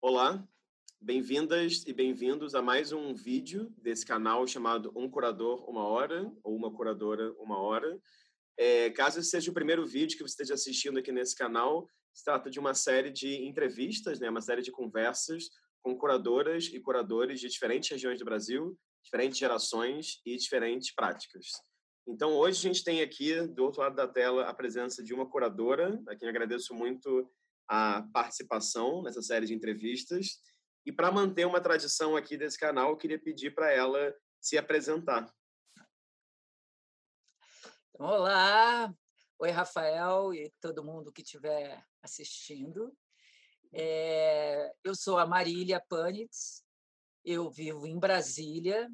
Olá, bem-vindas e bem-vindos a mais um vídeo desse canal chamado Um Curador Uma Hora ou Uma Curadora Uma Hora. É, caso esse seja o primeiro vídeo que você esteja assistindo aqui nesse canal, se trata de uma série de entrevistas, né, uma série de conversas com curadoras e curadores de diferentes regiões do Brasil, diferentes gerações e diferentes práticas. Então, hoje a gente tem aqui, do outro lado da tela, a presença de uma curadora, a quem agradeço muito a participação nessa série de entrevistas. E para manter uma tradição aqui desse canal, eu queria pedir para ela se apresentar. Olá, oi Rafael e todo mundo que estiver assistindo. É, eu sou a Marília Panitz, eu vivo em Brasília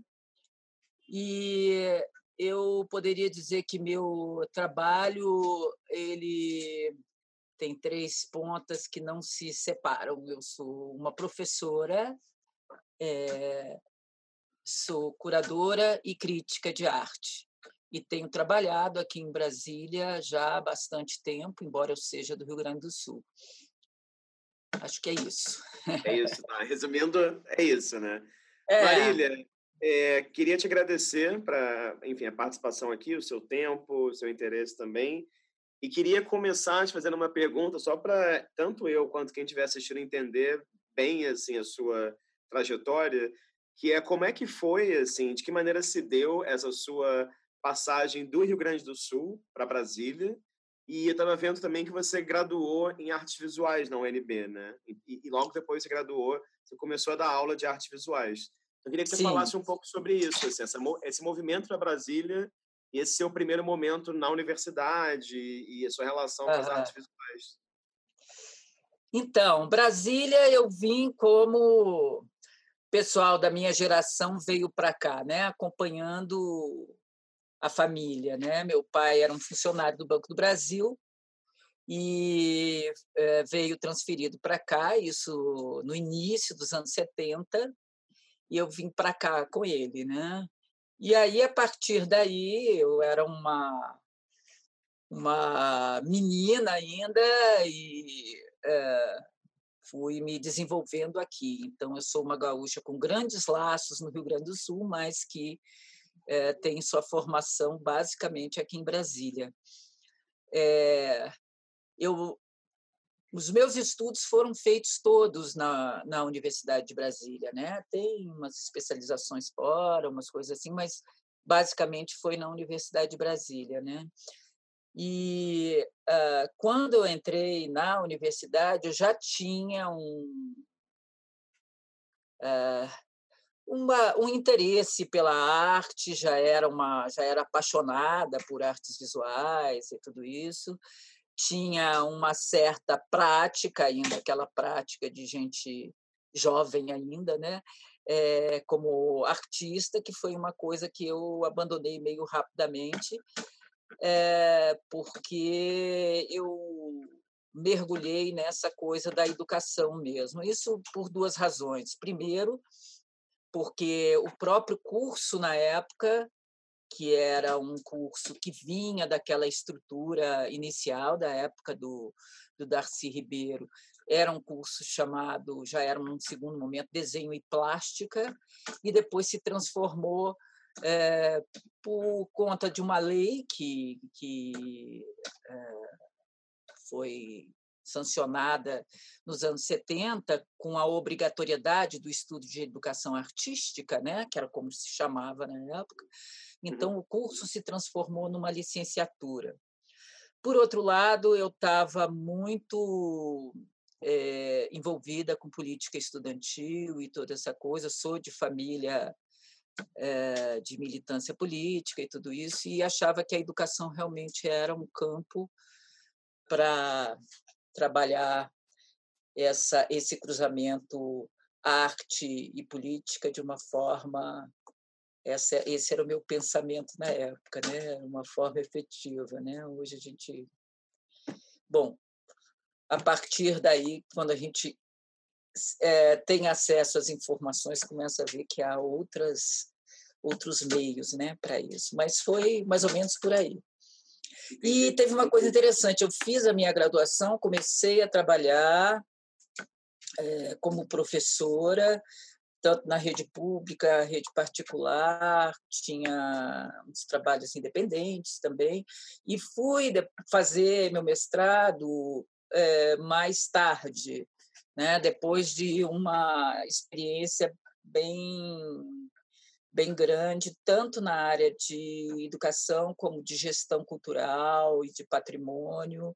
e eu poderia dizer que meu trabalho ele tem três pontas que não se separam. Eu sou uma professora, é, sou curadora e crítica de arte. E tenho trabalhado aqui em Brasília já há bastante tempo, embora eu seja do Rio Grande do Sul. Acho que é isso. É isso, tá? Resumindo, é isso, né? É. Marília, é, queria te agradecer para, enfim, a participação aqui, o seu tempo, o seu interesse também. E queria começar te fazendo uma pergunta só para tanto eu quanto quem estiver assistindo entender bem assim a sua trajetória, que é como é que foi assim, de que maneira se deu essa sua passagem do Rio Grande do Sul para Brasília. E eu estava vendo também que você graduou em artes visuais na UNB, né? E, e, logo depois você graduou, você começou a dar aula de artes visuais. Eu queria que você Sim. falasse um pouco sobre isso, assim, essa, esse movimento para Brasília esse seu primeiro momento na universidade e a sua relação com as artes visuais. Então, Brasília eu vim como pessoal da minha geração veio para cá, né, acompanhando a família, né? Meu pai era um funcionário do Banco do Brasil e é, veio transferido para cá, isso no início dos anos 70, e eu vim para cá com ele, né? E aí, a partir daí, eu era uma, uma menina ainda e é, fui me desenvolvendo aqui. Então, eu sou uma gaúcha com grandes laços no Rio Grande do Sul, mas que é, tem sua formação basicamente aqui em Brasília. É, eu os meus estudos foram feitos todos na, na Universidade de Brasília, né? Tem umas especializações fora, umas coisas assim, mas basicamente foi na Universidade de Brasília, né? E uh, quando eu entrei na universidade, eu já tinha um, uh, uma, um interesse pela arte, já era uma, já era apaixonada por artes visuais e tudo isso tinha uma certa prática ainda, aquela prática de gente jovem ainda, né? É, como artista, que foi uma coisa que eu abandonei meio rapidamente, é, porque eu mergulhei nessa coisa da educação mesmo. Isso por duas razões. Primeiro, porque o próprio curso na época que era um curso que vinha daquela estrutura inicial da época do, do Darcy Ribeiro. Era um curso chamado, já era um segundo momento, Desenho e Plástica, e depois se transformou é, por conta de uma lei que, que é, foi sancionada nos anos 70 com a obrigatoriedade do estudo de educação artística, né, que era como se chamava na época, Uhum. Então, o curso se transformou numa licenciatura. Por outro lado, eu estava muito é, envolvida com política estudantil e toda essa coisa. Sou de família é, de militância política e tudo isso, e achava que a educação realmente era um campo para trabalhar essa, esse cruzamento arte e política de uma forma essa, esse era o meu pensamento na época, né? Uma forma efetiva, né? Hoje a gente, bom, a partir daí, quando a gente é, tem acesso às informações, começa a ver que há outras outros meios, né, para isso. Mas foi mais ou menos por aí. E teve uma coisa interessante. Eu fiz a minha graduação, comecei a trabalhar é, como professora, tanto na rede pública, rede particular, tinha uns trabalhos independentes também, e fui fazer meu mestrado é, mais tarde, né, depois de uma experiência bem bem grande, tanto na área de educação como de gestão cultural e de patrimônio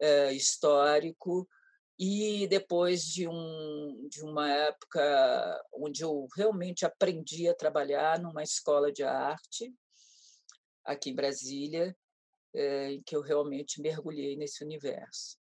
é, histórico, e depois de, um, de uma época onde eu realmente aprendi a trabalhar numa escola de arte, aqui em Brasília, é, em que eu realmente mergulhei nesse universo.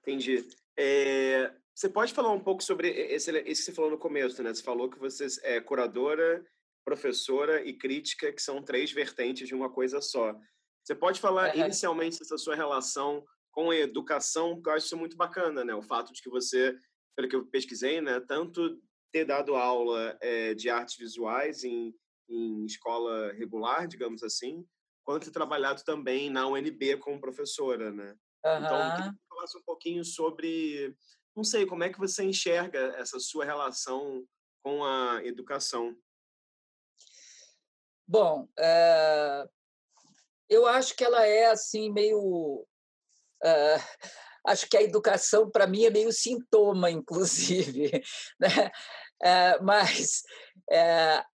Entendi. É, você pode falar um pouco sobre esse, esse que você falou no começo, né? Você falou que você é curadora, professora e crítica, que são três vertentes de uma coisa só. Você pode falar uhum. inicialmente dessa sua relação com a educação, porque eu acho isso muito bacana, né? O fato de que você, pelo que eu pesquisei, né, tanto ter dado aula é, de artes visuais em, em escola regular, digamos assim, quanto ter trabalhado também na UNB como professora, né? Uhum. Então, eu queria que falasse um pouquinho sobre não sei, como é que você enxerga essa sua relação com a educação? Bom, é, eu acho que ela é assim meio. É, acho que a educação para mim é meio sintoma, inclusive, né? É, mas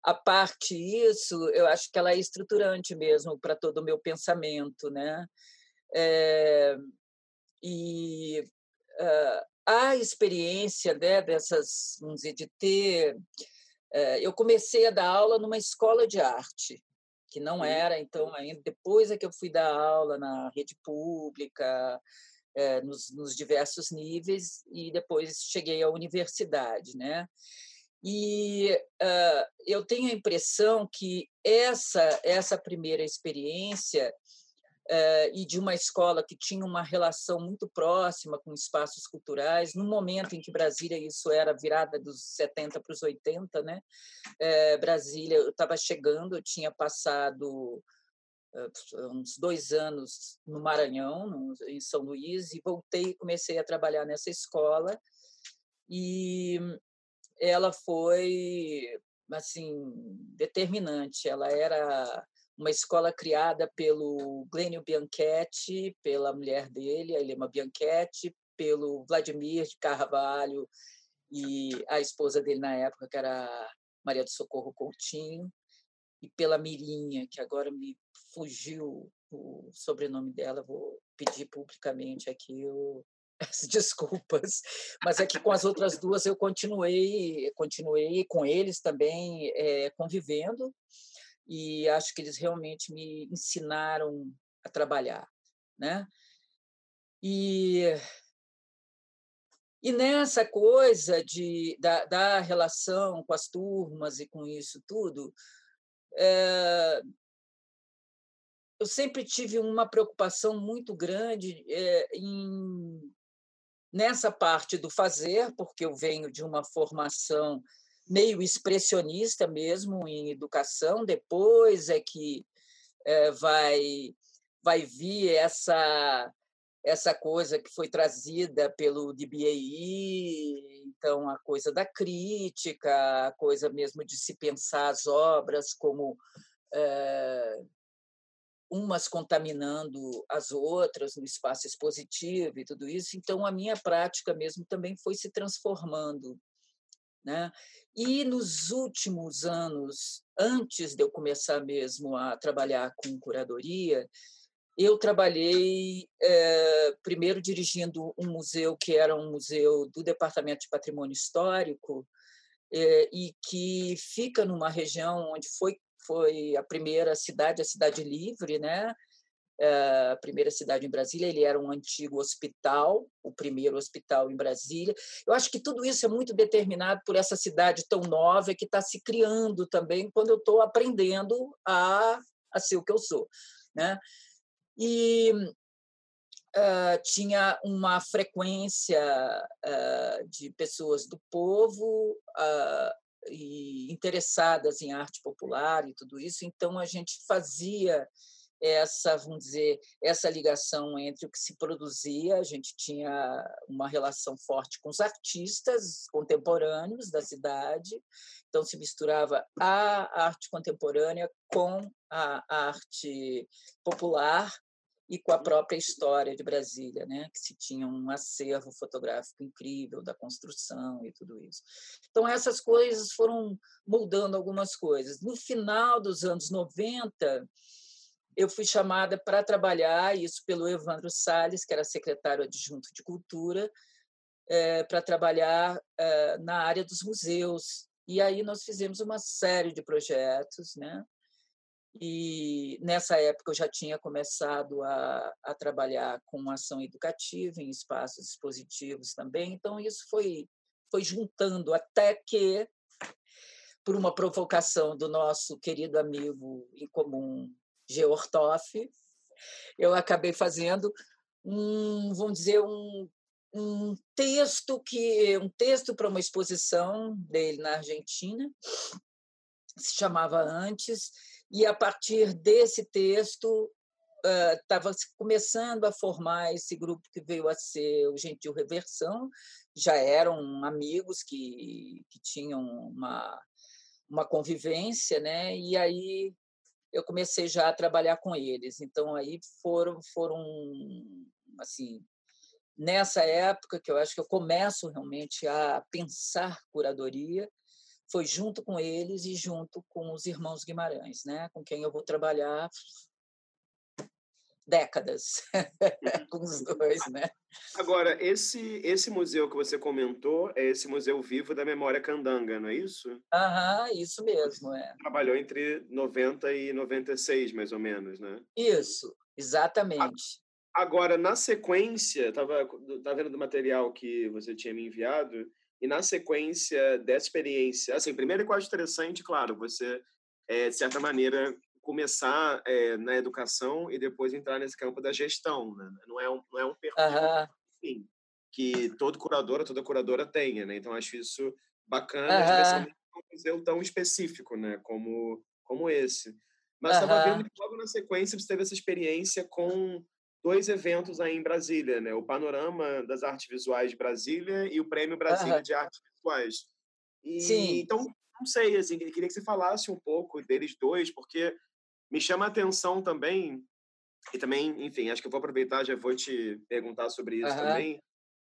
a parte isso, eu acho que ela é estruturante mesmo para todo o meu pensamento, né? e a experiência né, dessas, vamos dizer, de ter. Eh, eu comecei a dar aula numa escola de arte, que não uhum. era, então, ainda depois é que eu fui dar aula na rede pública, eh, nos, nos diversos níveis, e depois cheguei à universidade, né? E uh, eu tenho a impressão que essa essa primeira experiência e de uma escola que tinha uma relação muito próxima com espaços culturais, no momento em que Brasília, isso era virada dos 70 para os 80, né? Uh, Brasília, eu estava chegando, eu tinha passado uns dois anos no Maranhão, no, em São Luís, e voltei e comecei a trabalhar nessa escola. E ela foi assim determinante. Ela era uma escola criada pelo Glênio Bianchetti, pela mulher dele, a Helena Bianchetti, pelo Vladimir de Carvalho e a esposa dele na época, que era Maria do Socorro Coutinho, e pela Mirinha, que agora me fugiu o sobrenome dela, vou pedir publicamente aqui o, as desculpas, mas é que com as outras duas eu continuei, continuei com eles também é, convivendo, e acho que eles realmente me ensinaram a trabalhar, né? E e nessa coisa de, da, da relação com as turmas e com isso tudo, é, eu sempre tive uma preocupação muito grande é, em, nessa parte do fazer, porque eu venho de uma formação meio expressionista mesmo em educação, depois é que é, vai, vai vir essa, essa coisa que foi trazida pelo DBAI, então a coisa da crítica, a coisa mesmo de se pensar as obras como é, umas contaminando as outras no espaço expositivo e tudo isso. Então, a minha prática mesmo também foi se transformando. Né? E nos últimos anos, antes de eu começar mesmo a trabalhar com curadoria, eu trabalhei é, primeiro dirigindo um museu que era um museu do Departamento de Patrimônio Histórico é, e que fica numa região onde foi foi a primeira cidade, a cidade livre, né? Eh, a primeira cidade em Brasília, ele era um antigo hospital, o primeiro hospital em Brasília. Eu acho que tudo isso é muito determinado por essa cidade tão nova que está se criando também quando eu estou aprendendo a, a ser o que eu sou. Né? E uh, tinha uma frequência uh, de pessoas do povo uh, e interessadas em arte popular e tudo isso, então a gente fazia essa, vamos dizer, essa ligação entre o que se produzia, a gente tinha uma relação forte com os artistas contemporâneos da cidade, então se misturava a arte contemporânea com a arte popular e com a própria história de Brasília, né, que se tinha um acervo fotográfico incrível da construção e tudo isso. Então essas coisas foram mudando algumas coisas. No final dos anos 90, eu fui chamada para trabalhar, isso pelo Evandro Salles, que era secretário adjunto de Cultura, é, para trabalhar é, na área dos museus. E aí nós fizemos uma série de projetos, né? E nessa época eu já tinha começado a, a trabalhar com ação educativa em espaços expositivos também, então isso foi, foi juntando até que, por uma provocação do nosso querido amigo em comum, Geortoff, eu acabei fazendo um, vamos dizer, um, um texto que um texto para uma exposição dele na Argentina, se chamava Antes, e a partir desse texto estava uh, começando a formar esse grupo que veio a ser o Gentil Reversão, já eram amigos que, que tinham uma, uma convivência, né? E aí eu comecei já a trabalhar com eles. Então aí foram foram assim nessa época que eu acho que eu começo realmente a pensar curadoria foi junto com eles e junto com os irmãos Guimarães, né, com quem eu vou trabalhar décadas com os dois, né? Agora, esse esse museu que você comentou é esse museu vivo da memória candanga, não é isso? Aham, isso mesmo, é. Trabalhou entre 90 e 96, mais ou menos, né? Isso, exatamente. Agora, na sequência, estava tava vendo do material que você tinha me enviado, e na sequência dessa experiência, assim, primeiro que eu acho interessante, claro, você, é, de certa maneira, começar é, na educação e depois entrar nesse campo da gestão, né? Não é um, não é um perfil enfim, que todo curador, toda curadora tenha, né? Então, acho isso bacana, especialmente um museu tão específico, né? Como, como esse. Mas estava vendo que logo na sequência você teve essa experiência com dois eventos aí em Brasília, né? O Panorama das Artes Visuais de Brasília e o Prêmio Brasília uhum. de Artes Visuais. E, Sim. Então, não sei, assim, queria que você falasse um pouco deles dois, porque me chama a atenção também, e também, enfim, acho que eu vou aproveitar, já vou te perguntar sobre isso uhum. também,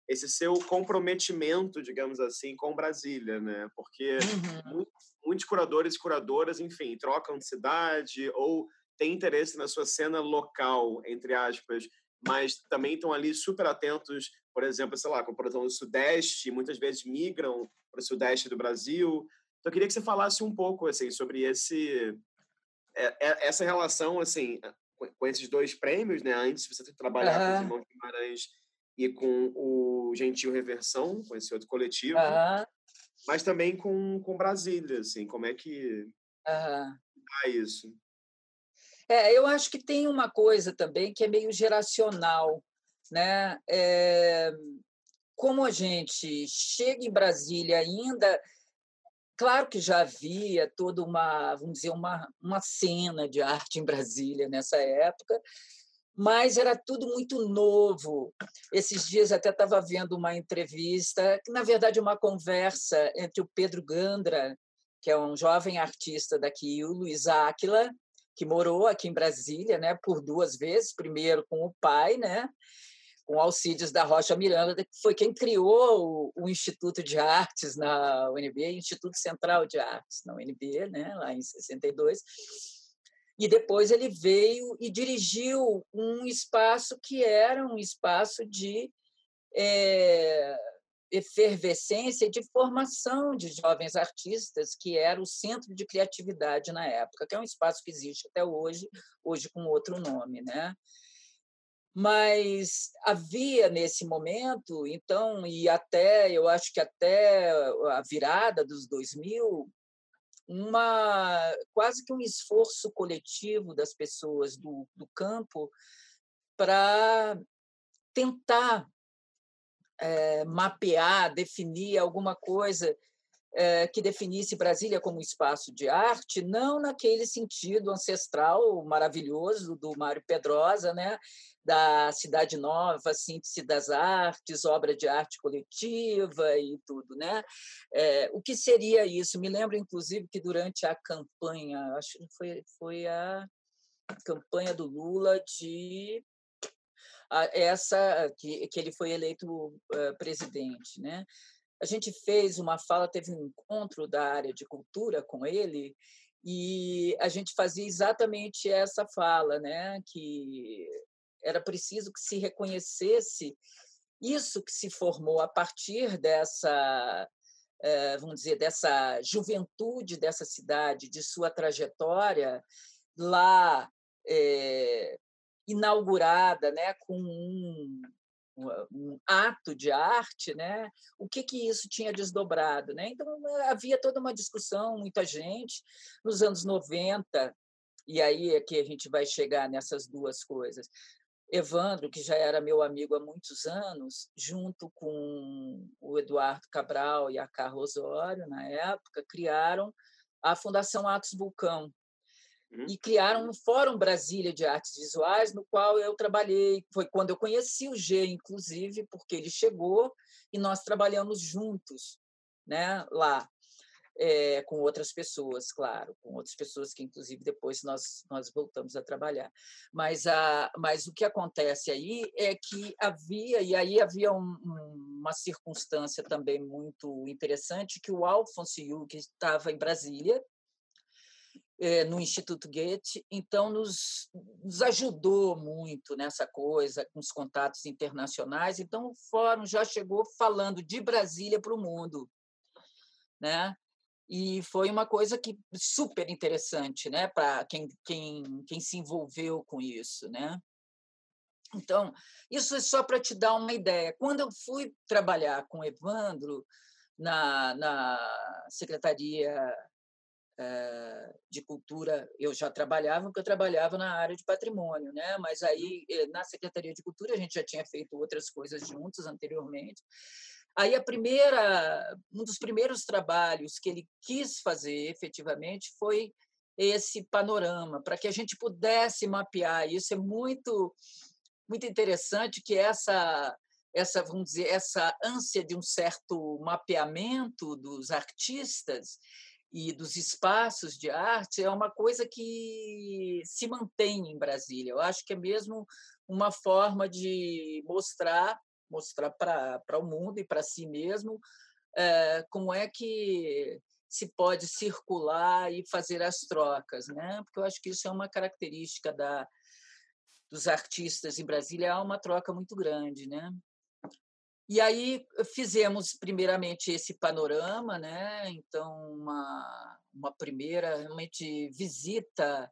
esse seu comprometimento, digamos assim, com Brasília, né? Porque uhum. muitos, muitos curadores e curadoras, enfim, trocam de cidade ou têm interesse na sua cena local, entre aspas, mas também estão ali super atentos, por exemplo, sei lá, com a produção do Sudeste, muitas vezes migram para o Sudeste do Brasil. Então, eu queria que você falasse um pouco assim sobre esse é, é, essa relação assim com esses dois prêmios, né? Antes de você trabalhar uhum. com os irmãos Guimarães e com o Gentil Reversão, com esse outro coletivo, uhum. mas também com, com Brasília, assim, como é que uhum. dá isso? É, eu acho que tem uma coisa também que é meio geracional, né? É, como a gente chega em Brasília ainda, claro que já havia toda uma, vamos dizer, uma, uma cena de arte em Brasília nessa época, mas era tudo muito novo. Esses dias até estava vendo uma entrevista, na verdade é uma conversa entre o Pedro Gandra, que é um jovem artista daqui, e o Luiz Áquila, que morou aqui em Brasília, né, por duas vezes, primeiro com o pai, né, com Alcides da Rocha Miranda, que foi quem criou o, o, Instituto de Artes na UNB, Instituto Central de Artes na UNB, né, lá em 62. E depois ele veio e dirigiu um espaço que era um espaço de é, efervescência de formação de jovens artistas, que era o Centro de Criatividade na época, que é um espaço que existe até hoje, hoje com outro nome, né? Mas havia nesse momento, então, e até, eu acho que até a virada dos 2000, uma quase que um esforço coletivo das pessoas do, do campo para tentar é, mapear, definir alguma coisa que definisse Brasília como espaço de arte, não naquele sentido ancestral maravilhoso do Mário Pedrosa, né? da Cidade Nova, síntese das artes, obra de arte coletiva e tudo. Né? É, o que seria isso? Me lembro, inclusive, que durante a campanha, acho que foi, foi a campanha do Lula de essa que, que ele foi eleito uh, presidente, né? A gente fez uma fala, teve um encontro da área de cultura com ele e a gente fazia exatamente essa fala, né? Que era preciso que se reconhecesse isso que se formou a partir dessa, eh, vamos dizer, dessa juventude dessa cidade, de sua trajetória lá é, inaugurada, né, com um, um ato de arte, né? O que que isso tinha desdobrado, né? Então havia toda uma discussão, muita gente nos anos 90 e aí é que a gente vai chegar nessas duas coisas. Evandro, que já era meu amigo há muitos anos, junto com o Eduardo Cabral e a Carla Osório, na época, criaram a Fundação Atos Vulcão, Uhum. e criaram um Fórum Brasília de Artes Visuais, no qual eu trabalhei. Foi quando eu conheci o G, inclusive, porque ele chegou e nós trabalhamos juntos né, lá. É, com outras pessoas, claro, com outras pessoas que, inclusive, depois nós, nós voltamos a trabalhar. Mas, a, mas o que acontece aí é que havia, e aí havia um, um, uma circunstância também muito interessante, que o Alfonso Yu, que estava em Brasília, no Instituto Goethe, então nos, nos, ajudou muito nessa coisa, com os contatos internacionais. Então, o fórum já chegou falando de Brasília para o mundo. Né? E foi uma coisa que super interessante né? para quem, quem, quem se envolveu com isso. Né? Então, isso é só para te dar uma ideia. Quando eu fui trabalhar com Evandro na, na Secretaria eh, de cultura eu já trabalhava, porque eu trabalhava na área de patrimônio, né? Mas aí eh, na Secretaria de Cultura a gente já tinha feito outras coisas juntos anteriormente. Aí a primeira, um dos primeiros trabalhos que ele quis fazer efetivamente foi esse panorama, para que a gente pudesse mapear. Isso é muito muito interessante que essa essa vamos dizer essa ânsia de um certo mapeamento dos artistas e dos espaços de arte é uma coisa que se mantém em Brasília. Eu acho que é mesmo uma forma de mostrar mostrar para o mundo e para si mesmo é, como é que se pode circular e fazer as trocas, né? Porque eu acho que isso é uma característica da dos artistas em Brasília, há uma troca muito grande, né? E aí fizemos primeiramente esse panorama, né? Então uma, uma primeira realmente visita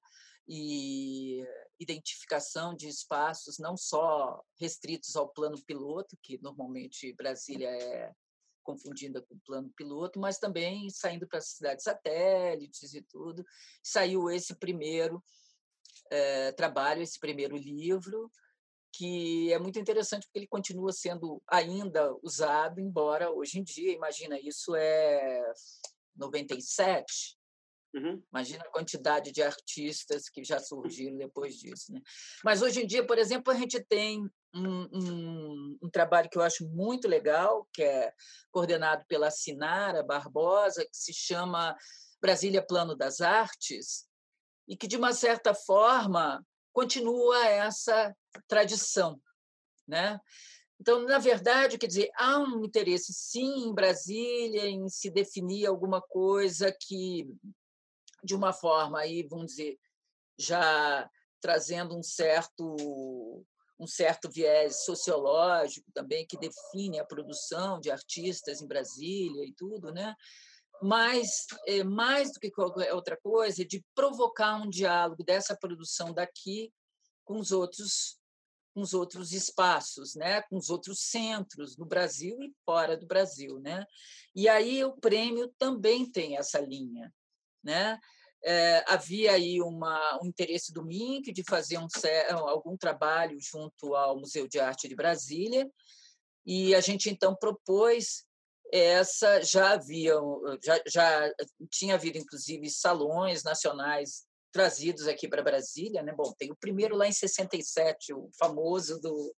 e identificação de espaços não só restritos ao plano piloto, que normalmente Brasília é confundida com o plano piloto, mas também saindo para cidades satélites e tudo. Saiu esse primeiro é, trabalho, esse primeiro livro, que é muito interessante porque ele continua sendo ainda usado, embora hoje em dia, imagina, isso é 97. Uhum. Imagina a quantidade de artistas que já surgiram depois disso. Né? Mas hoje em dia, por exemplo, a gente tem um, um, um, trabalho que eu acho muito legal, que é coordenado pela Sinara Barbosa, que se chama Brasília Plano das Artes, e que, de uma certa forma, continua essa tradição, né? Então, na verdade, quer dizer, há um interesse, sim, em Brasília, em se definir alguma coisa que, de uma forma, aí, vamos dizer, já trazendo um certo um certo viés sociológico também que define a produção de artistas em Brasília e tudo, né? Mas é, mais do que qualquer outra coisa, é de provocar um diálogo dessa produção daqui com os outros com os outros espaços, né, com os outros centros no Brasil e fora do Brasil, né? E aí o prêmio também tem essa linha, né? É, havia aí uma, um interesse do MINC de fazer um, algum trabalho junto ao Museu de Arte de Brasília, e a gente então propôs essa já haviam, já, já tinha havido inclusive salões nacionais trazidos aqui para Brasília, né? Bom, tem o primeiro lá em 67, o famoso do,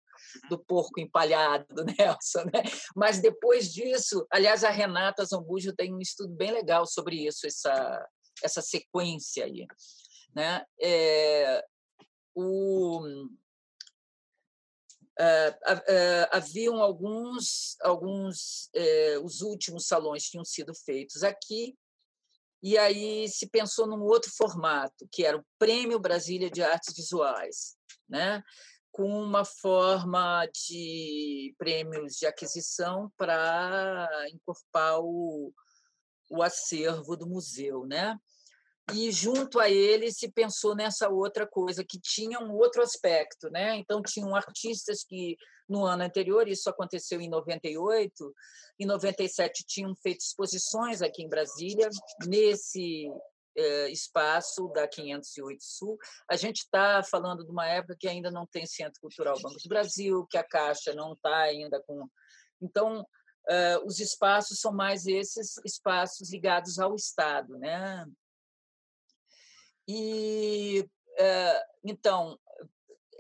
do porco empalhado do Nelson, né? Mas depois disso, aliás, a Renata Zambujo tem um estudo bem legal sobre isso, essa essa sequência aí, né? É, o Uh, uh, haviam alguns, alguns uh, os últimos salões tinham sido feitos aqui, e aí se pensou num outro formato, que era o Prêmio Brasília de Artes Visuais, né? com uma forma de prêmios de aquisição para incorporar o, o acervo do museu. Né? e junto a ele se pensou nessa outra coisa que tinha um outro aspecto, né? Então tinham artistas que no ano anterior, isso aconteceu em 98, em 97 tinham feito exposições aqui em Brasília nesse eh, espaço da 508 Sul. A gente está falando de uma época que ainda não tem Centro Cultural Banco do Brasil, que a Caixa não está ainda com. Então, eh, os espaços são mais esses espaços ligados ao Estado, né? E eh, então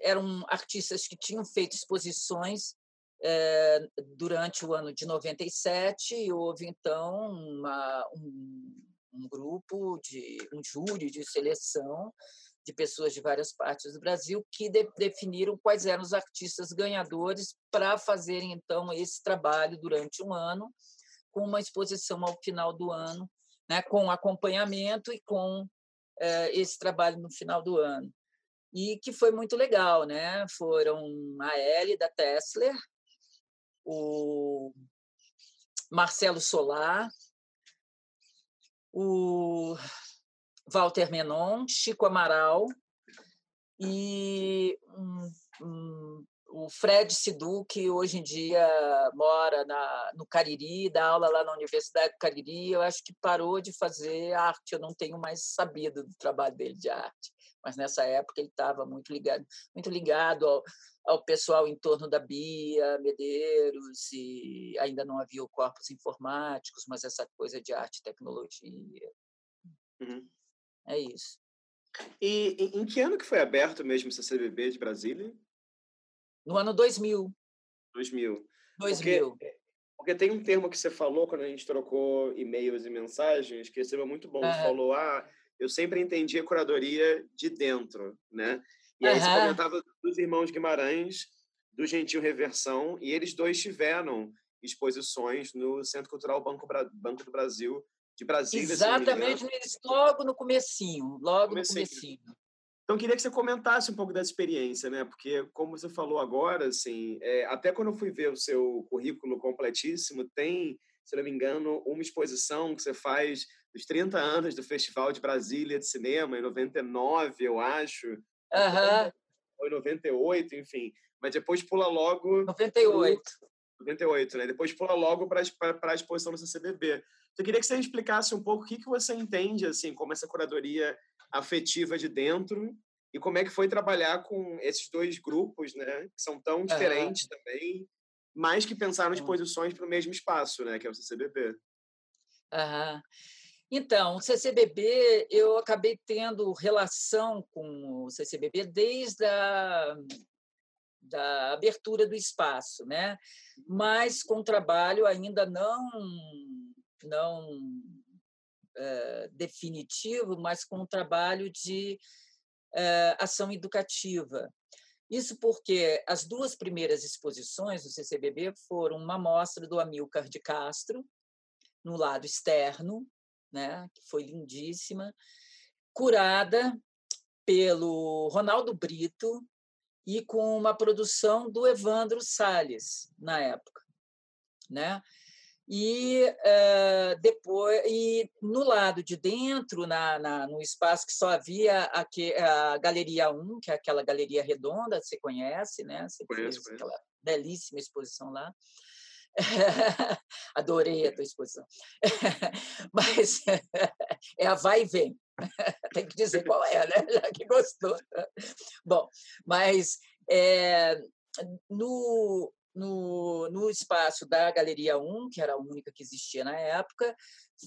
eram artistas que tinham feito exposições eh, durante o ano de 97 e houve então uma, um, um grupo de um júri de seleção de pessoas de várias partes do Brasil que de, definiram quais eram os artistas ganhadores para fazerem então esse trabalho durante um ano com uma exposição ao final do ano, né, com acompanhamento e com eh, esse trabalho no final do ano. E que foi muito legal, né? Foram a Ellie da Tesla, o Marcelo Solar, o Walter Menon, Chico Amaral e um, um, o Fred Sidu, que hoje em dia mora na, no Cariri, dá aula lá na Universidade do Cariri, eu acho que parou de fazer arte, eu não tenho mais sabido do trabalho dele de arte. Mas nessa época ele estava muito ligado, muito ligado ao, ao pessoal em torno da Bia Medeiros e ainda não havia o corpos informáticos, mas essa coisa de arte e tecnologia. Uhum. É isso. E em que ano que foi aberto mesmo o CCBB de Brasília? No ano 2000. 2000. 2000. Porque, porque tem um termo que você falou quando a gente trocou e-mails e mensagens, que seria muito bom. Você falou, ah, eu sempre entendi a curadoria de dentro, né? E aí uhum. você comentava dos irmãos Guimarães, do Gentil Reversão, e eles dois tiveram exposições no Centro Cultural Banco, Banco do Brasil de Brasília. Exatamente, logo no comecinho, logo comecinho. no comecinho. Então, queria que você comentasse um pouco dessa experiência, né? Porque, como você falou agora, assim, é, até quando eu fui ver o seu currículo completíssimo, tem, se não me engano, uma exposição que você faz dos 30 anos do Festival de Brasília de Cinema, em 99, eu acho. Uhum. Ou em 98, enfim. Mas depois pula logo... 98. 98, né? Depois pula logo para a exposição do CCBB. Então, eu queria que você explicasse um pouco o que, que você entende, assim, como essa curadoria afetiva de dentro e como é que foi trabalhar com esses dois grupos, né, que são tão diferentes uhum. também, mas que pensaram em posições para o mesmo espaço, né, que é o CCBB. Uhum. Então, o CCBB, eu acabei tendo relação com o CCBB desde a da abertura do espaço, né? mas com trabalho ainda não não eh, definitivo, mas com trabalho de uh, ação educativa. Isso porque as duas primeiras exposições do CCBB foram uma mostra do Amilcar de Castro, no lado externo, né, que foi lindíssima, curada pelo Ronaldo Brito e com uma produção do Evandro Salles na época, né? e uh, depois e no lado de dentro na, na, no espaço que só havia aqui, a galeria 1, que é aquela galeria redonda você conhece né você conheço, conheço. aquela belíssima exposição lá adorei a tua exposição mas é a vai e vem tem que dizer qual é né já que gostou bom mas é, no no, no espaço da Galeria 1, que era a única que existia na época,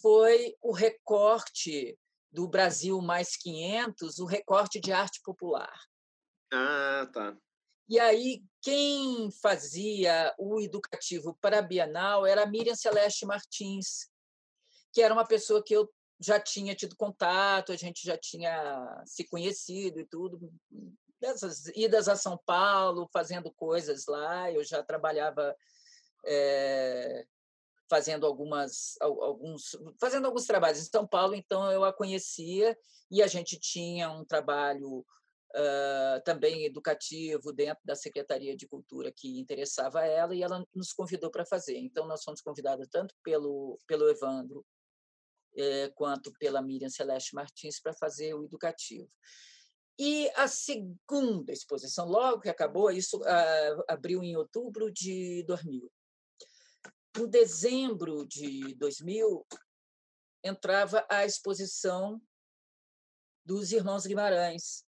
foi o recorte do Brasil mais 500, o recorte de arte popular. Ah, tá. E aí, quem fazia o educativo para a Bienal era a Miriam Celeste Martins, que era uma pessoa que eu já tinha tido contato, a gente já tinha se conhecido e tudo. Dessas idas a São Paulo, fazendo coisas lá, eu já trabalhava é, fazendo algumas alguns fazendo alguns trabalhos em São Paulo, então eu a conhecia e a gente tinha um trabalho uh, também educativo dentro da Secretaria de Cultura que interessava a ela e ela nos convidou para fazer. Então nós fomos convidados tanto pelo pelo Evandro eh, quanto pela Miriam Celeste Martins para fazer o educativo. E a segunda exposição, logo que acabou, isso uh, abriu em outubro de 2000. Em dezembro de 2000, entrava a exposição dos Irmãos Guimarães,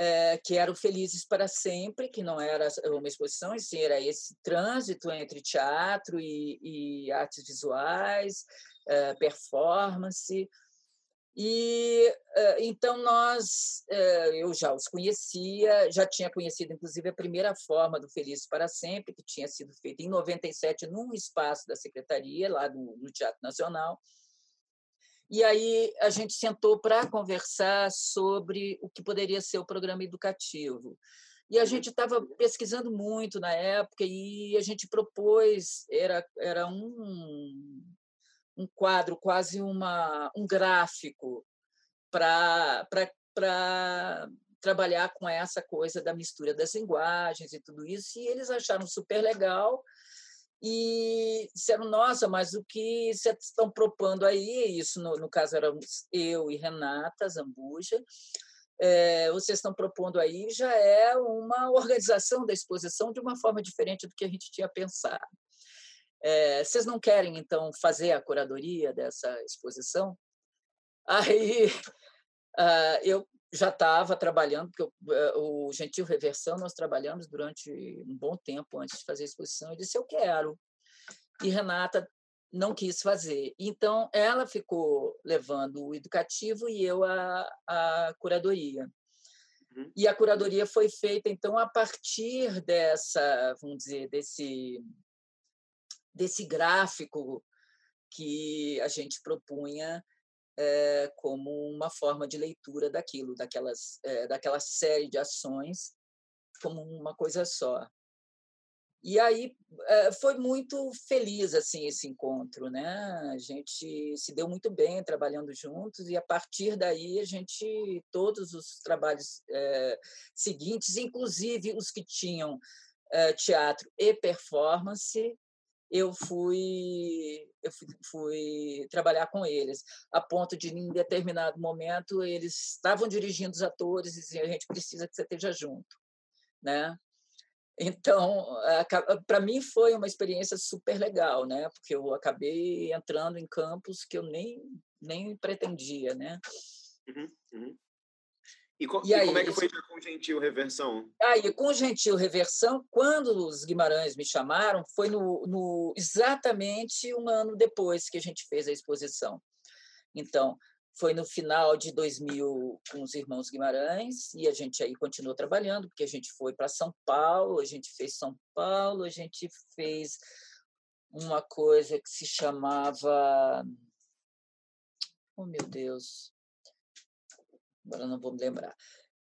é, que era o Felizes para Sempre, que não era uma exposição, e sim era esse trânsito entre teatro e, e artes visuais, é, performance. E então nós, eu já os conhecia, já tinha conhecido inclusive a primeira forma do Feliz para Sempre, que tinha sido feita em 97 num espaço da secretaria lá no Teatro Nacional. E aí a gente sentou para conversar sobre o que poderia ser o programa educativo. E a gente estava pesquisando muito na época e a gente propôs, era, era um, um quadro, quase uma, um gráfico para trabalhar com essa coisa da mistura das linguagens e tudo isso. E eles acharam super legal e disseram: Nossa, mas o que vocês estão propondo aí? Isso, no, no caso, éramos eu e Renata Zambuja. É, vocês estão propondo aí já é uma organização da exposição de uma forma diferente do que a gente tinha pensado. É, vocês não querem, então, fazer a curadoria dessa exposição? Aí uh, eu já estava trabalhando, porque uh, o Gentil Reversão nós trabalhamos durante um bom tempo antes de fazer a exposição. Eu disse, eu quero. E Renata não quis fazer. Então, ela ficou levando o educativo e eu a, a curadoria. Uhum. E a curadoria foi feita, então, a partir dessa, vamos dizer, desse desse gráfico que a gente propunha é, como uma forma de leitura daquilo, daquelas, é, daquela série de ações, como uma coisa só. E aí é, foi muito feliz assim esse encontro, né? A gente se deu muito bem trabalhando juntos e a partir daí a gente todos os trabalhos seguintes, inclusive os que tinham teatro e performance, eu fui eu fui, fui, trabalhar com eles a ponto de em determinado momento eles estavam dirigindo os atores e diziam a gente precisa que você esteja junto né? Então para mim foi uma experiência super legal né? Porque eu acabei entrando em campos que eu nem nem pretendia né? Uhum, uhum. E, co e, e aí, como é que foi com Gentil Reversão? Aí, com Gentil Reversão, quando os Guimarães me chamaram, foi no, no, exatamente um ano depois que a gente fez a exposição. Então, foi no final de 2000 com os irmãos Guimarães e a gente aí continuou trabalhando, porque a gente foi para São Paulo, a gente fez São Paulo, a gente fez uma coisa que se chamava... Oh, meu Deus! Agora não vou me lembrar.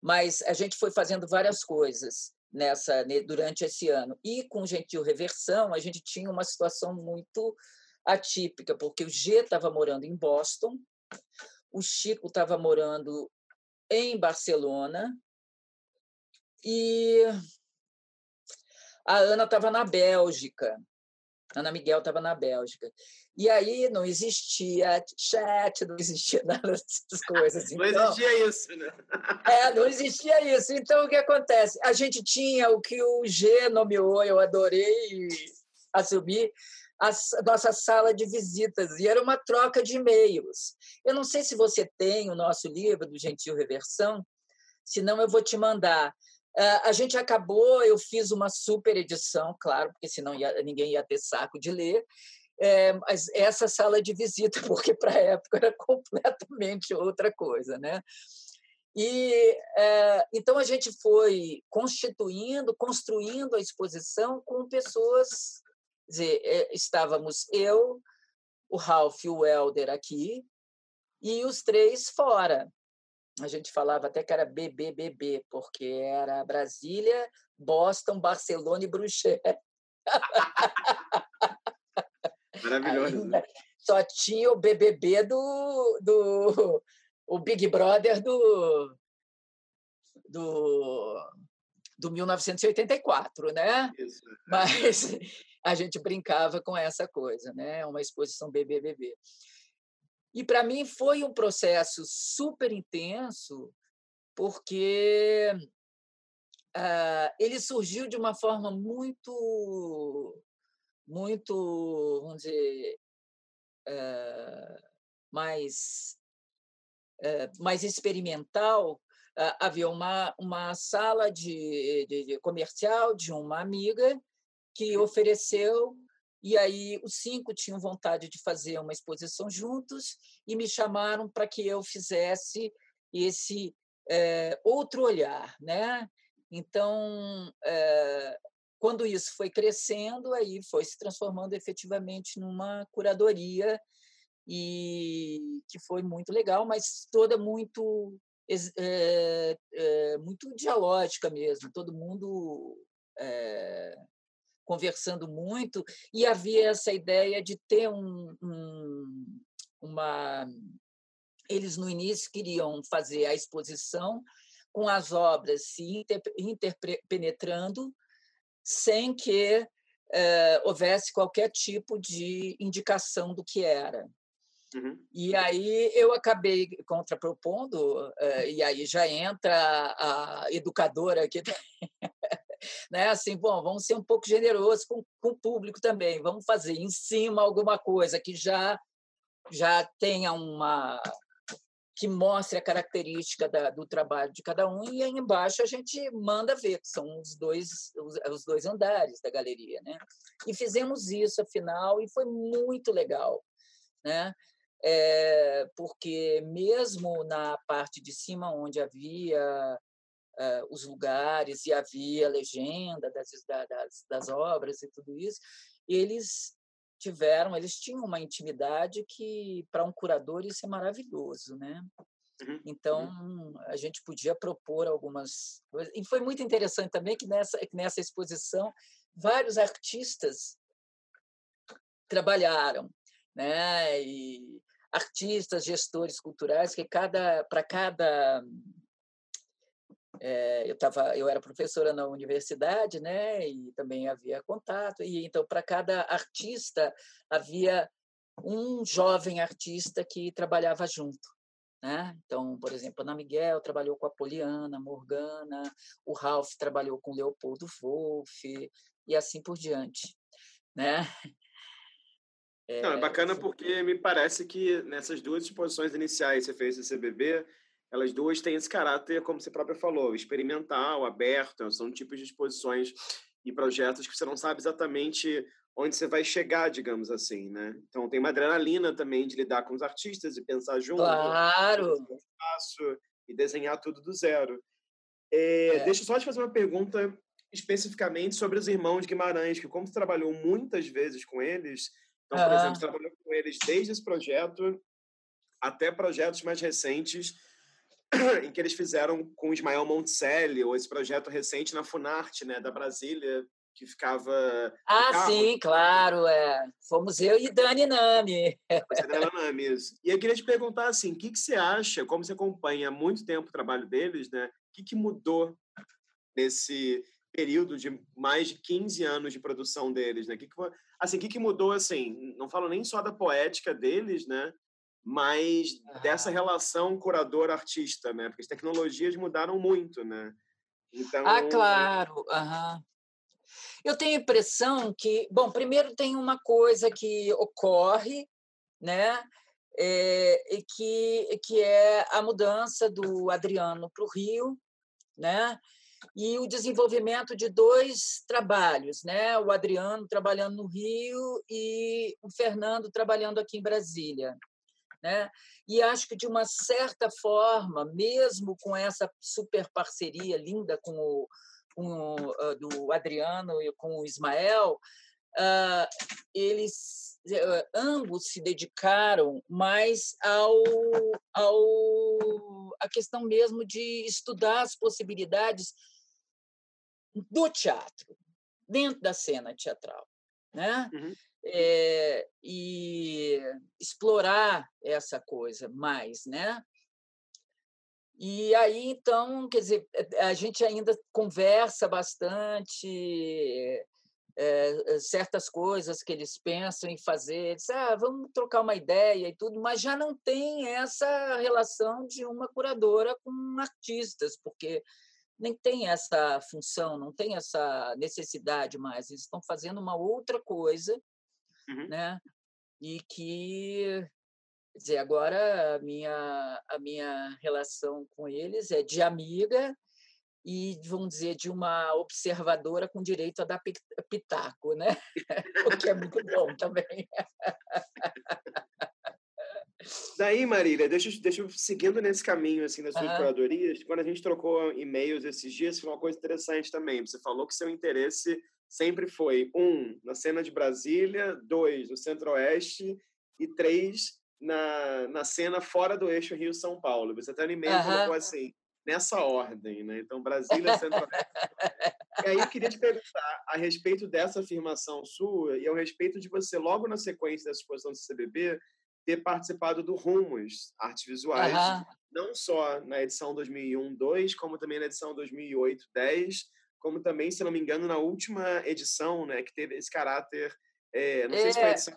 Mas a gente foi fazendo várias coisas nessa durante esse ano. E com Gentil Reversão, a gente tinha uma situação muito atípica, porque o G estava morando em Boston, o Chico estava morando em Barcelona e a Ana estava na Bélgica. Ana Miguel estava na Bélgica. E aí não existia chat, não existia nada dessas coisas. Então, não existia isso, né? É, não existia isso. Então, o que acontece? A gente tinha o que o G nomeou, eu adorei assumir, a nossa sala de visitas, e era uma troca de e-mails. Eu não sei se você tem o nosso livro do Gentil Reversão, senão eu vou te mandar. A gente acabou, eu fiz uma super edição, claro, porque senão ia, ninguém ia ter saco de ler, é, mas essa sala de visita, porque para a época era completamente outra coisa, né? E é, então a gente foi constituindo, construindo a exposição com pessoas, dizer, é, estávamos eu, o Ralph e o Helder aqui e os três fora. A gente falava até que era BBBB, porque era Brasília, Boston, Barcelona e Bruxelas. Maravilhoso. Ainda só tinha o BBB do, do o Big Brother do, do, do 1984, né? Isso. Mas a gente brincava com essa coisa, né? Uma exposição BBBB. E para mim foi um processo super intenso, porque uh, ele surgiu de uma forma muito, muito, vamos dizer, uh, mais, uh, mais experimental. havia uma, uma sala de, de, de comercial de uma amiga que ofereceu e aí os cinco tinham vontade de fazer uma exposição juntos e me chamaram para que eu fizesse esse é, outro olhar, né? Então, é, quando isso foi crescendo, aí foi se transformando efetivamente numa curadoria e que foi muito legal, mas toda muito é, muito dialógica mesmo, todo mundo conversando muito, e havia essa ideia de ter um, um, uma. Eles, no início, queriam fazer a exposição com as obras se inter, interpenetrando, sem que eh, houvesse qualquer tipo de indicação do que era. Uhum. E aí eu acabei contrapropondo, eh, e aí já entra a educadora que né? Assim, bom, vamos ser um pouco generosos com, com o público também, vamos fazer em cima alguma coisa que já já tenha uma que mostre a característica da, do trabalho de cada um e aí embaixo a gente manda ver que são os dois os, os dois andares da galeria, né? E fizemos isso afinal e foi muito legal, né? É, porque mesmo na parte de cima onde havia uh, os lugares e havia legenda das, das, das obras e tudo isso, eles tiveram, eles tinham uma intimidade que para um curador isso é maravilhoso, né? Uhum, uhum. Então a gente podia propor algumas coisas e foi muito interessante também que nessa que nessa exposição vários artistas trabalharam, né? E artistas, gestores culturais que cada para cada é, eu tava, eu era professora na universidade, né? E também havia contato. E então para cada artista havia um jovem artista que trabalhava junto. Né? Então, por exemplo, Ana Miguel trabalhou com a Poliana Morgana, o Ralph trabalhou com Leopoldo Wolff e assim por diante, né? É, Não, é bacana porque me parece que nessas duas exposições iniciais você fez esse CBB, elas duas têm esse caráter, como você própria falou, experimental, aberto, são tipos de exposições e projetos que você não sabe exatamente onde você vai chegar, digamos assim, né? Então tem uma adrenalina também de lidar com os artistas e pensar junto, claro, espaço e desenhar tudo do zero. É, é. Deixa eu só te fazer uma pergunta especificamente sobre os irmãos Guimarães, que como você trabalhou muitas vezes com eles, então, por exemplo, você trabalhou com eles desde esse projeto até projetos mais recentes em que eles fizeram com o Ismael Monticelli, ou esse projeto recente na Funarte, né, da Brasília, que ficava. Ah, sim, claro, é. Fomos eu e Dani Nami. Você Dani Nami, isso. E eu queria te perguntar assim, o que, que você acha, como você acompanha há muito tempo o trabalho deles, né? O que, que mudou nesse período de mais de 15 anos de produção deles, né? Que que, assim, o que, que mudou, assim, não falo nem só da poética deles, né? Mas dessa relação curador-artista, né? Porque as tecnologias mudaram muito, né? Então... Ah, claro. Uhum. Eu tenho a impressão que, bom, primeiro tem uma coisa que ocorre, né? É, que, que é a mudança do Adriano para o Rio, né? e o desenvolvimento de dois trabalhos, né? O Adriano trabalhando no Rio e o Fernando trabalhando aqui em Brasília, né? E acho que de uma certa forma, mesmo com essa super parceria linda com o, com o uh, do Adriano e com o Ismael, uh, eles uh, ambos se dedicaram mais ao, ao a questão mesmo de estudar as possibilidades do teatro dentro da cena teatral, né? Uhum. É, e explorar essa coisa mais, né? E aí, então, quer dizer, a gente ainda conversa bastante, é, certas coisas que eles pensam em fazer, diz, ah, vamos trocar uma ideia e tudo, mas já não tem essa relação de uma curadora com artistas, porque nem tem essa função, não tem essa necessidade mais. Eles estão fazendo uma outra coisa, uhum. né? E que, quer dizer, agora a minha a minha relação com eles é de amiga e, vamos dizer, de uma observadora com direito a dar pitaco, né? o que é muito bom também. Daí, Marília, deixa, deixa eu seguindo nesse caminho assim das suas uhum. curadorias. Quando a gente trocou e-mails esses dias, foi uma coisa interessante também. Você falou que seu interesse sempre foi um na cena de Brasília, dois no Centro-Oeste e três na, na cena fora do eixo Rio-São Paulo. Você até no e-mail uhum. colocou assim nessa ordem, né? Então, Brasília, Centro-Oeste. e aí eu queria te perguntar a respeito dessa afirmação sua e ao respeito de você, logo na sequência da exposição do CBB, ter participado do Rumos Artes Visuais, uhum. não só na edição 2001-2, como também na edição 2008-10, como também, se não me engano, na última edição, né, que teve esse caráter, é, não sei é, se foi a edição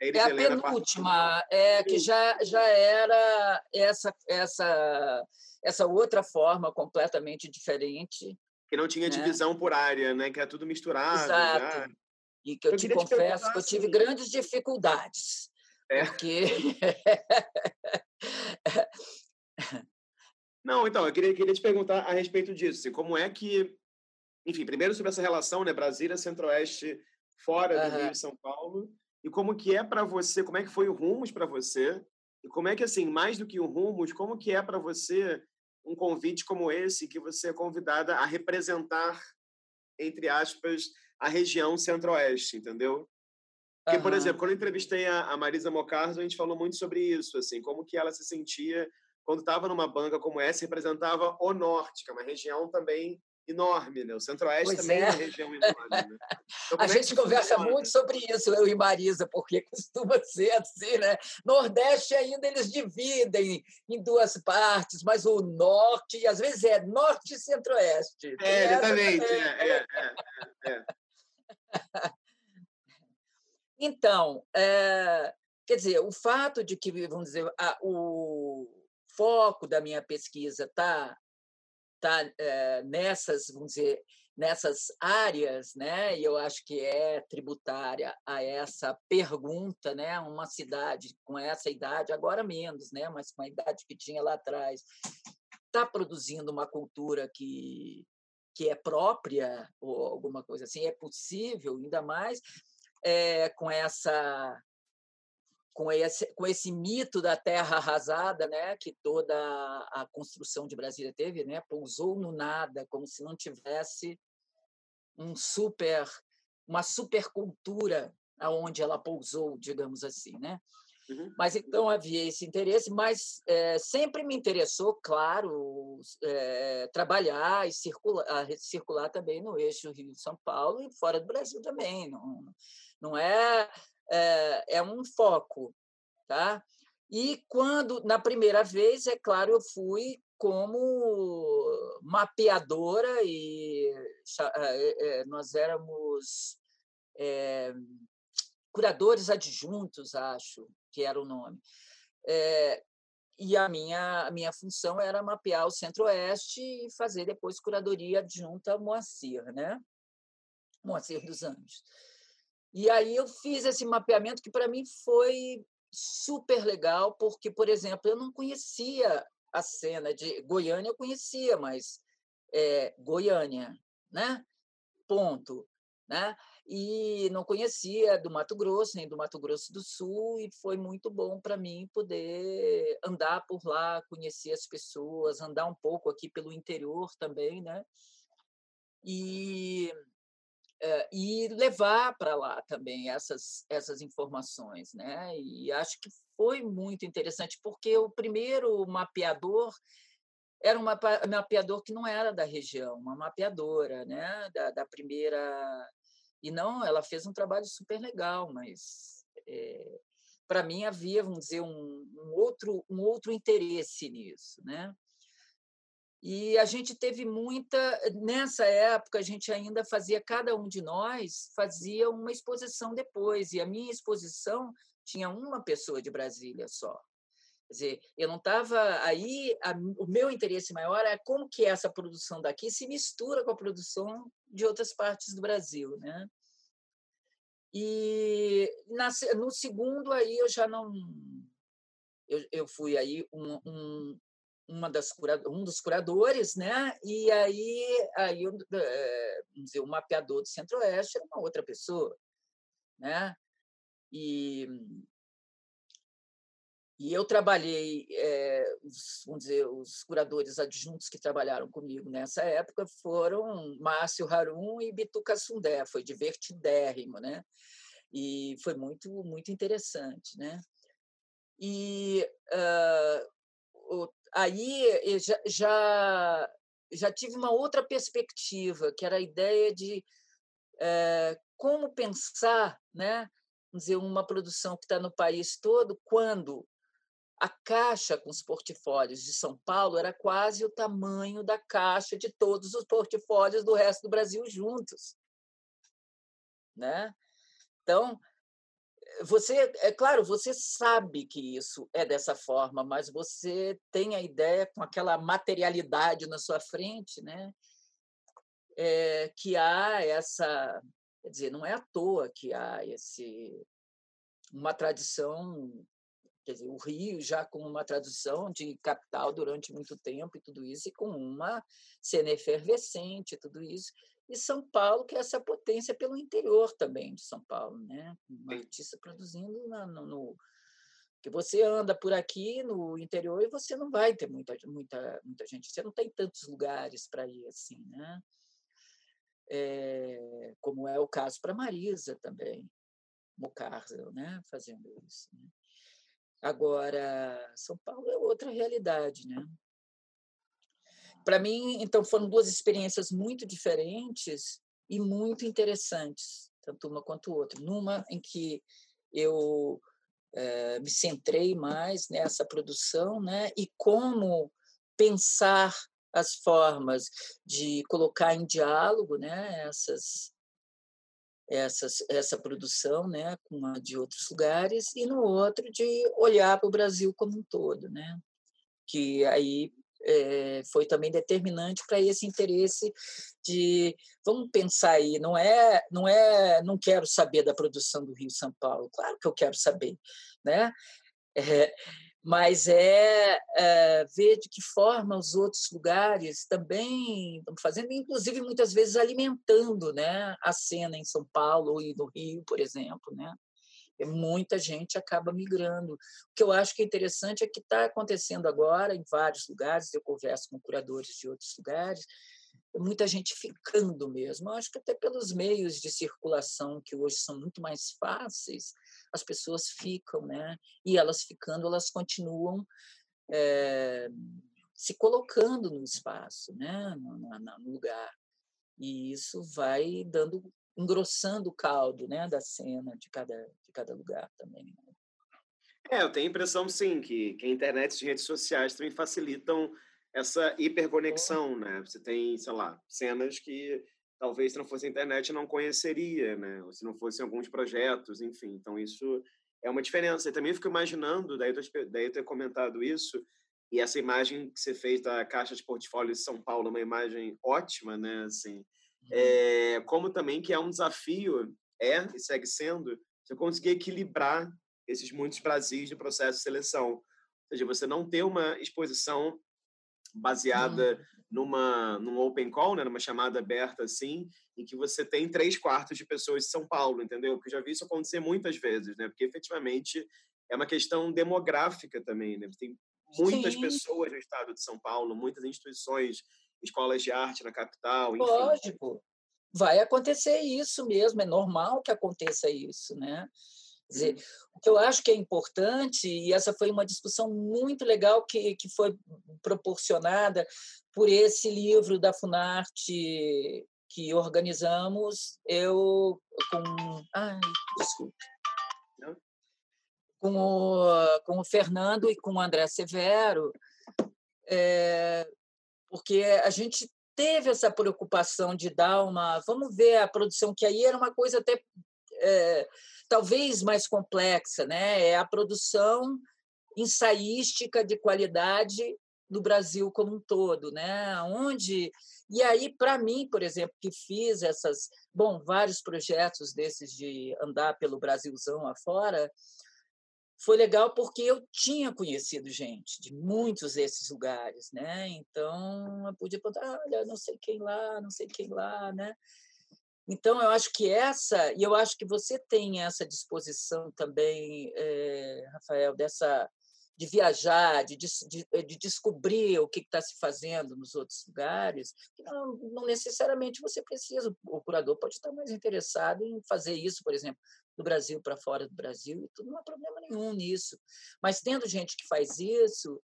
é, é a penúltima, é que já, já era essa, essa essa outra forma completamente diferente. Que não tinha né? divisão por área, né? Que é tudo misturado. Exato. Já. E que eu, eu te confesso que eu tive assim... grandes dificuldades. É. Porque. não, então, eu queria, queria te perguntar a respeito disso. Assim, como é que. Enfim, primeiro sobre essa relação, né? Brasília, Centro-Oeste, fora uhum. do Rio e São Paulo. E como que é para você, como é que foi o Rumos para você? E como é que, assim, mais do que o Rumos, como que é para você um convite como esse, que você é convidada a representar, entre aspas, a região centro-oeste, entendeu? Porque, uhum. por exemplo, quando eu entrevistei a, Marisa Mocardo, a gente falou muito sobre isso, assim, como que ela se sentia quando estava numa banca como essa, representava o norte, que é uma região também enorme, né? O Centro-Oeste também é. é. uma região enorme. Né? Então, a é gente conversa funciona? muito sobre isso, eu e Marisa, porque costuma ser assim, né? Nordeste ainda eles dividem em duas partes, mas o Norte, às vezes é Norte e Centro-Oeste. É, exatamente. É, é, é, é, então, é, quer dizer, o fato de que, vamos dizer, a, o foco da minha pesquisa está está é, nessas, vamos dizer, nessas áreas, né? E eu acho que é tributária a essa pergunta, né? Uma cidade com essa idade, agora menos, né? Mas com a idade que tinha lá atrás, está produzindo uma cultura que que é própria ou alguma coisa assim, é possível, ainda mais é, com essa com esse, com esse mito da terra arrasada, né, que toda a construção de Brasília teve, né, pousou no nada, como se não tivesse um super, uma supercultura aonde ela pousou, digamos assim, né? Uhum. Mas então havia esse interesse, mas é, sempre me interessou, claro, é, trabalhar e circular, circular também no eixo Rio-São Paulo e fora do Brasil também. Não, não é é, é um foco, tá? E quando, na primeira vez, é claro, eu fui como mapeadora e é, é, nós éramos é, curadores adjuntos, acho que era o nome. É, e a minha, a minha função era mapear o Centro-Oeste e fazer depois curadoria adjunta ao Moacir, né? Moacir dos Anjos. E aí eu fiz esse mapeamento que para mim foi super legal, porque, por exemplo, eu não conhecia a cena de Goiânia, eu conhecia, mas é, Goiânia, né? Ponto, né? E não conhecia do Mato Grosso nem do Mato Grosso do Sul e foi muito bom para mim poder andar por lá, conhecer as pessoas, andar um pouco aqui pelo interior também, né? E e levar para lá também essas, essas informações. Né? E acho que foi muito interessante, porque o primeiro mapeador era um mapeador que não era da região, uma mapeadora né? da, da primeira. E não, ela fez um trabalho super legal, mas é, para mim havia, vamos dizer, um, um, outro, um outro interesse nisso. Né? E a gente teve muita. Nessa época, a gente ainda fazia, cada um de nós fazia uma exposição depois. E a minha exposição tinha uma pessoa de Brasília só. Quer dizer, eu não estava aí. A, o meu interesse maior é como que essa produção daqui se mistura com a produção de outras partes do Brasil, né? E na, no segundo aí eu já não eu, eu fui aí um, um, uma das um dos curadores, né? E aí, aí eh, vamos dizer, o mapeador do Centro-Oeste era uma outra pessoa, né? E, e eu trabalhei, é, os, vamos dizer, os curadores adjuntos que trabalharam comigo nessa época foram Márcio Harum e Bituca Sundé, foi divertidérrimo, né? E foi muito, muito interessante, né? E uh, aí já, já, já tive uma outra perspectiva, que era a ideia de é, como pensar né, dizer, uma produção que está no país todo, quando a caixa com os portfólios de São Paulo era quase o tamanho da caixa de todos os portfólios do resto do Brasil juntos. Né? Então, você, é claro, você sabe que isso é dessa forma, mas você tem a ideia com aquela materialidade na sua frente, né? É, que há essa, quer dizer, não é à toa que há esse uma tradição, quer dizer, o Rio já com uma tradição de capital durante muito tempo e tudo isso, e com uma cena efervescente, tudo isso, e São Paulo, que é essa potência pelo interior também de São Paulo, né? Uma artista produzindo na, no, no, que você anda por aqui no interior e você não vai ter muita muita muita gente, você não tem tantos lugares para ir assim, né? É, como é o caso para Marisa também, Mocarzel, né? Fazendo isso. Né? Agora, São Paulo é outra realidade, né? Para mim, então, foram duas experiências muito diferentes e muito interessantes, tanto uma quanto outra. Numa em que eu é, me centrei mais nessa produção, né? E como pensar as formas de colocar em diálogo, né? Essas essas, essa produção né, com a de outros lugares, e no outro de olhar para o Brasil como um todo, né? que aí é, foi também determinante para esse interesse de vamos pensar aí não é não é não quero saber da produção do Rio São Paulo claro que eu quero saber né é, mas é, é, ver de que forma os outros lugares também estão fazendo, inclusive muitas vezes alimentando né, a cena em São Paulo e no Rio, por exemplo. Né? Muita gente acaba migrando. O que eu acho que é interessante é que está acontecendo agora em vários lugares, eu converso com curadores de outros lugares, muita gente ficando mesmo. Eu acho que até pelos meios de circulação que hoje são muito mais fáceis, as pessoas ficam, né? E elas ficando, elas continuam é, se colocando no espaço, né? No, no, no lugar. E isso vai dando engrossando o caldo né, da cena de cada, cada lugar também. Né. É, eu tenho a impressão, sim, que, que a internet e as redes sociais também facilitam essa hiperconexão, né? Você tem, sei lá, cenas que talvez se não fosse a internet não conheceria, né? Ou se não fossem alguns projetos, enfim. Então, isso é uma diferença. E também fico imaginando, daí eu, daí eu ter comentado isso, e essa imagem que você fez da caixa de portfólio de São Paulo, uma imagem ótima, né? Assim, é, como também que é um desafio, é e segue sendo, você conseguir equilibrar esses muitos Brasis do processo de seleção. Ou seja, você não ter uma exposição baseada hum. numa num open call, né, numa chamada aberta assim, em que você tem três quartos de pessoas de São Paulo, entendeu? Porque eu já vi isso acontecer muitas vezes, né? Porque efetivamente é uma questão demográfica também, né? Tem muitas Sim. pessoas no estado de São Paulo, muitas instituições, escolas de arte na capital, enfim. Lógico. Vai acontecer isso mesmo, é normal que aconteça isso, né? dizer, o que eu acho que é importante, e essa foi uma discussão muito legal que, que foi proporcionada por esse livro da Funarte que organizamos, eu com. Ai, desculpe. Com o, com o Fernando e com o André Severo, é, porque a gente teve essa preocupação de dar uma. Vamos ver a produção, que aí era uma coisa até. É, talvez mais complexa, né? É a produção ensaística de qualidade no Brasil como um todo, né? Onde e aí para mim, por exemplo, que fiz essas, bom, vários projetos desses de andar pelo Brasilzão afora, foi legal porque eu tinha conhecido gente de muitos desses lugares, né? Então eu podia contar, olha, não sei quem lá, não sei quem lá, né? Então, eu acho que essa, e eu acho que você tem essa disposição também, é, Rafael, dessa de viajar, de, de, de descobrir o que está se fazendo nos outros lugares, não, não, necessariamente você precisa, o curador pode estar mais interessado em fazer isso, por exemplo, do Brasil para fora do Brasil, e tudo não há problema nenhum nisso. Mas tendo gente que faz isso,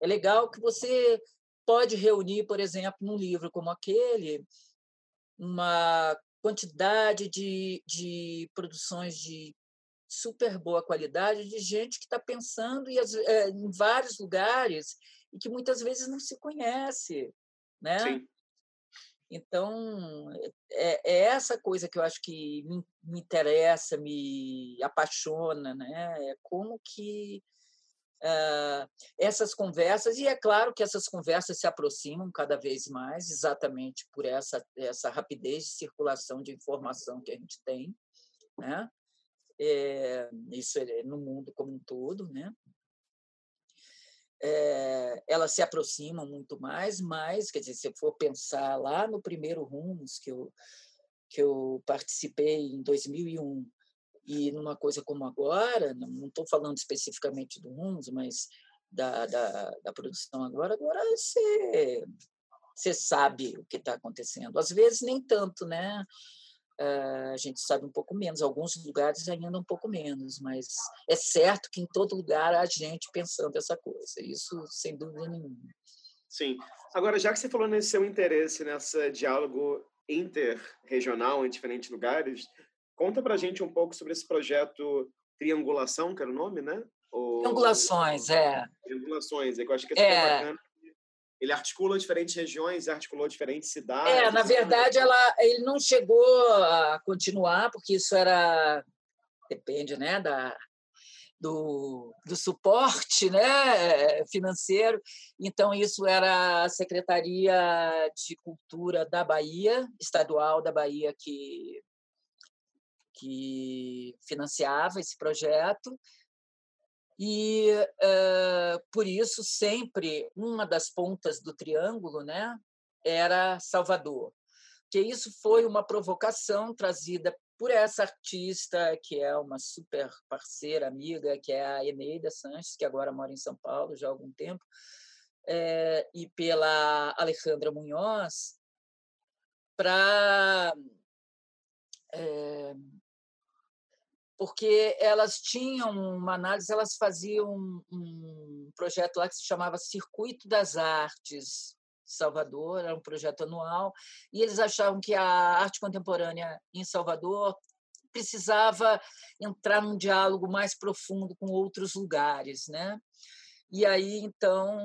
é legal que você pode reunir, por exemplo, num livro como aquele, uma quantidade de, de produções de super boa qualidade de gente que está pensando e, é, em vários lugares e que muitas vezes não se conhece, né? Sim. Então, é, é, essa coisa que eu acho que me, me interessa, me apaixona, né? É como que uh, essas conversas, e é claro que essas conversas se aproximam cada vez mais, exatamente por essa, essa rapidez de circulação de informação que a gente tem, né? É, isso é no mundo como um todo, né? É, elas se aproximam muito mais, mas, quer dizer, se eu for pensar lá no primeiro Rumos, que eu, que eu participei em 2001, e numa coisa como agora, não estou falando especificamente do Rumos, mas da, da, da, produção agora, agora você, você sabe o que está acontecendo. Às vezes nem tanto, né? Uh, a gente sabe um pouco menos, alguns lugares ainda um pouco menos, mas é certo que em todo lugar há gente pensando essa coisa, isso sem dúvida nenhuma. Sim. Agora, já que você falou nesse seu interesse nesse diálogo interregional em diferentes lugares, Conta para a gente um pouco sobre esse projeto Triangulação, que era o nome, né? Ou... Triangulações, é. Triangulações, é que eu acho que é, é. bacana. Ele articula diferentes regiões, articulou diferentes cidades. É, na verdade, ela, ele não chegou a continuar, porque isso era. Depende, né? Da, do, do, suporte né, financeiro. Então, isso era a Secretaria de Cultura da Bahia, estadual da Bahia, que que financiava esse projeto. E, uh, por isso, sempre uma das pontas do triângulo né, era Salvador. Que isso foi uma provocação trazida por essa artista, que é uma super parceira, amiga, que é a Eneida Sanches, que agora mora em São Paulo já há algum tempo, é, e pela Alejandra Munhoz, para é, porque elas tinham uma análise, elas faziam um projeto lá que se chamava Circuito das Artes Salvador, era um projeto anual, e eles achavam que a arte contemporânea em Salvador precisava entrar num diálogo mais profundo com outros lugares, né? E aí, então,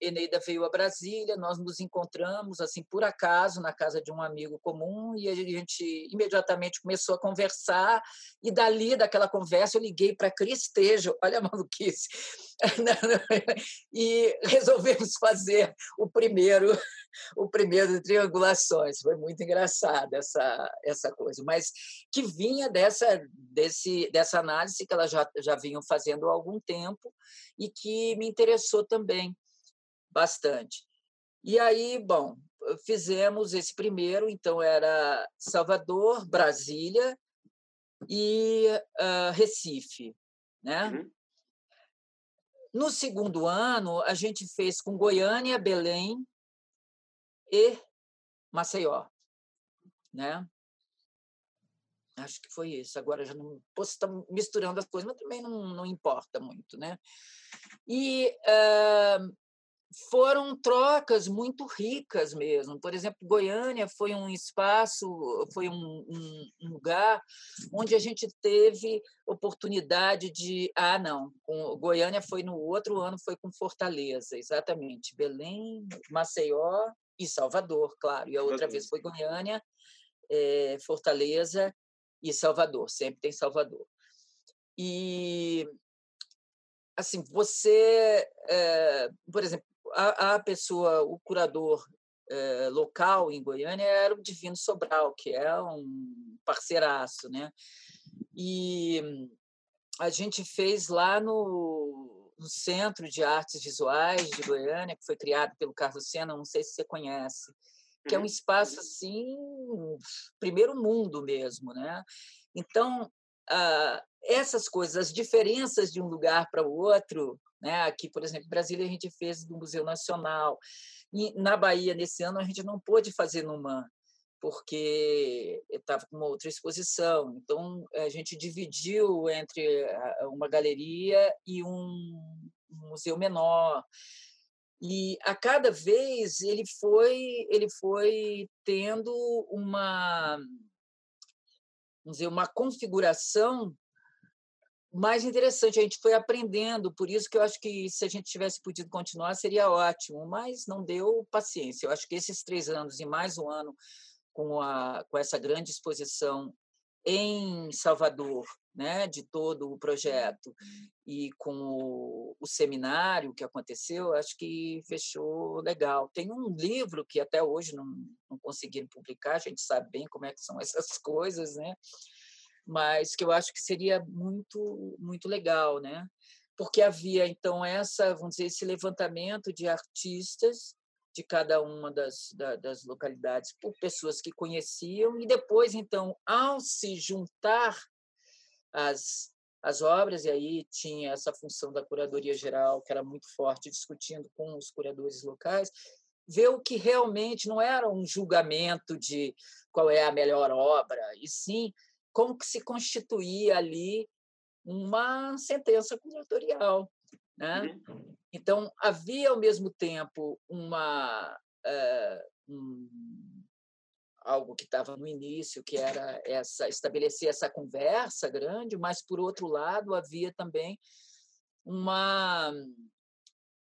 Eneida veio a Brasília, nós nos encontramos, assim, por acaso, na casa de um amigo comum, e a gente imediatamente começou a conversar, e dali, daquela conversa, eu liguei para Cris Tejo, olha a maluquice, e resolvemos fazer o primeiro, o primeiro triangulações. Foi muito engraçada essa, essa coisa, mas que vinha dessa, desse, dessa análise que elas já, já vinham fazendo há algum tempo, e que me interessou também bastante. E aí, bom, fizemos esse primeiro, então era Salvador, Brasília e uh, Recife, né? Uhum. No segundo ano, a gente fez com Goiânia, Belém e Maceió, né? Acho que foi isso. Agora já não posso estar misturando as coisas, mas também não, não importa muito, né? E uh, foram trocas muito ricas mesmo. Por exemplo, Goiânia foi um espaço, foi um, um, um, lugar onde a gente teve oportunidade de. Ah, não, com, Goiânia foi no outro ano, foi com Fortaleza, exatamente. Belém, Maceió e Salvador, claro. E a outra vez foi Goiânia, é, Fortaleza e Salvador, sempre tem Salvador. E assim, você, é, por exemplo, a, a pessoa, o curador é, local em Goiânia era o Divino Sobral, que é um parceiraço, né? E a gente fez lá no, no Centro de Artes Visuais de Goiânia, que foi criado pelo Carlos Sena, não sei se você conhece, que é um uhum. espaço assim, primeiro mundo mesmo, né? Então, ah, essas coisas, as diferenças de um lugar para o outro, né? Aqui, por exemplo, em Brasília a gente fez no Museu Nacional. E na Bahia nesse ano a gente não pôde fazer numa porque estava com uma outra exposição. Então a gente dividiu entre uma galeria e um museu menor. E a cada vez ele foi ele foi tendo uma vamos dizer, uma configuração mais interessante. A gente foi aprendendo, por isso que eu acho que se a gente tivesse podido continuar seria ótimo, mas não deu paciência. Eu acho que esses três anos e mais um ano com, a, com essa grande exposição em Salvador, né, de todo o projeto e com o, o, seminário que aconteceu, acho que fechou legal. Tem um livro que até hoje não, não conseguiram publicar, a gente sabe bem como é que são essas coisas, né? mas que eu acho que seria muito muito legal, né? Porque havia então essa, vamos dizer, esse levantamento de artistas de cada uma das, das localidades por pessoas que conheciam e depois então ao se juntar as as obras e aí tinha essa função da curadoria geral que era muito forte discutindo com os curadores locais ver o que realmente não era um julgamento de qual é a melhor obra e sim como que se constituía ali uma sentença curatorial. Né? Uhum. Então, havia, ao mesmo tempo, uma, uh, um, algo que estava no início, que era essa estabelecer essa conversa grande, mas, por outro lado, havia também uma,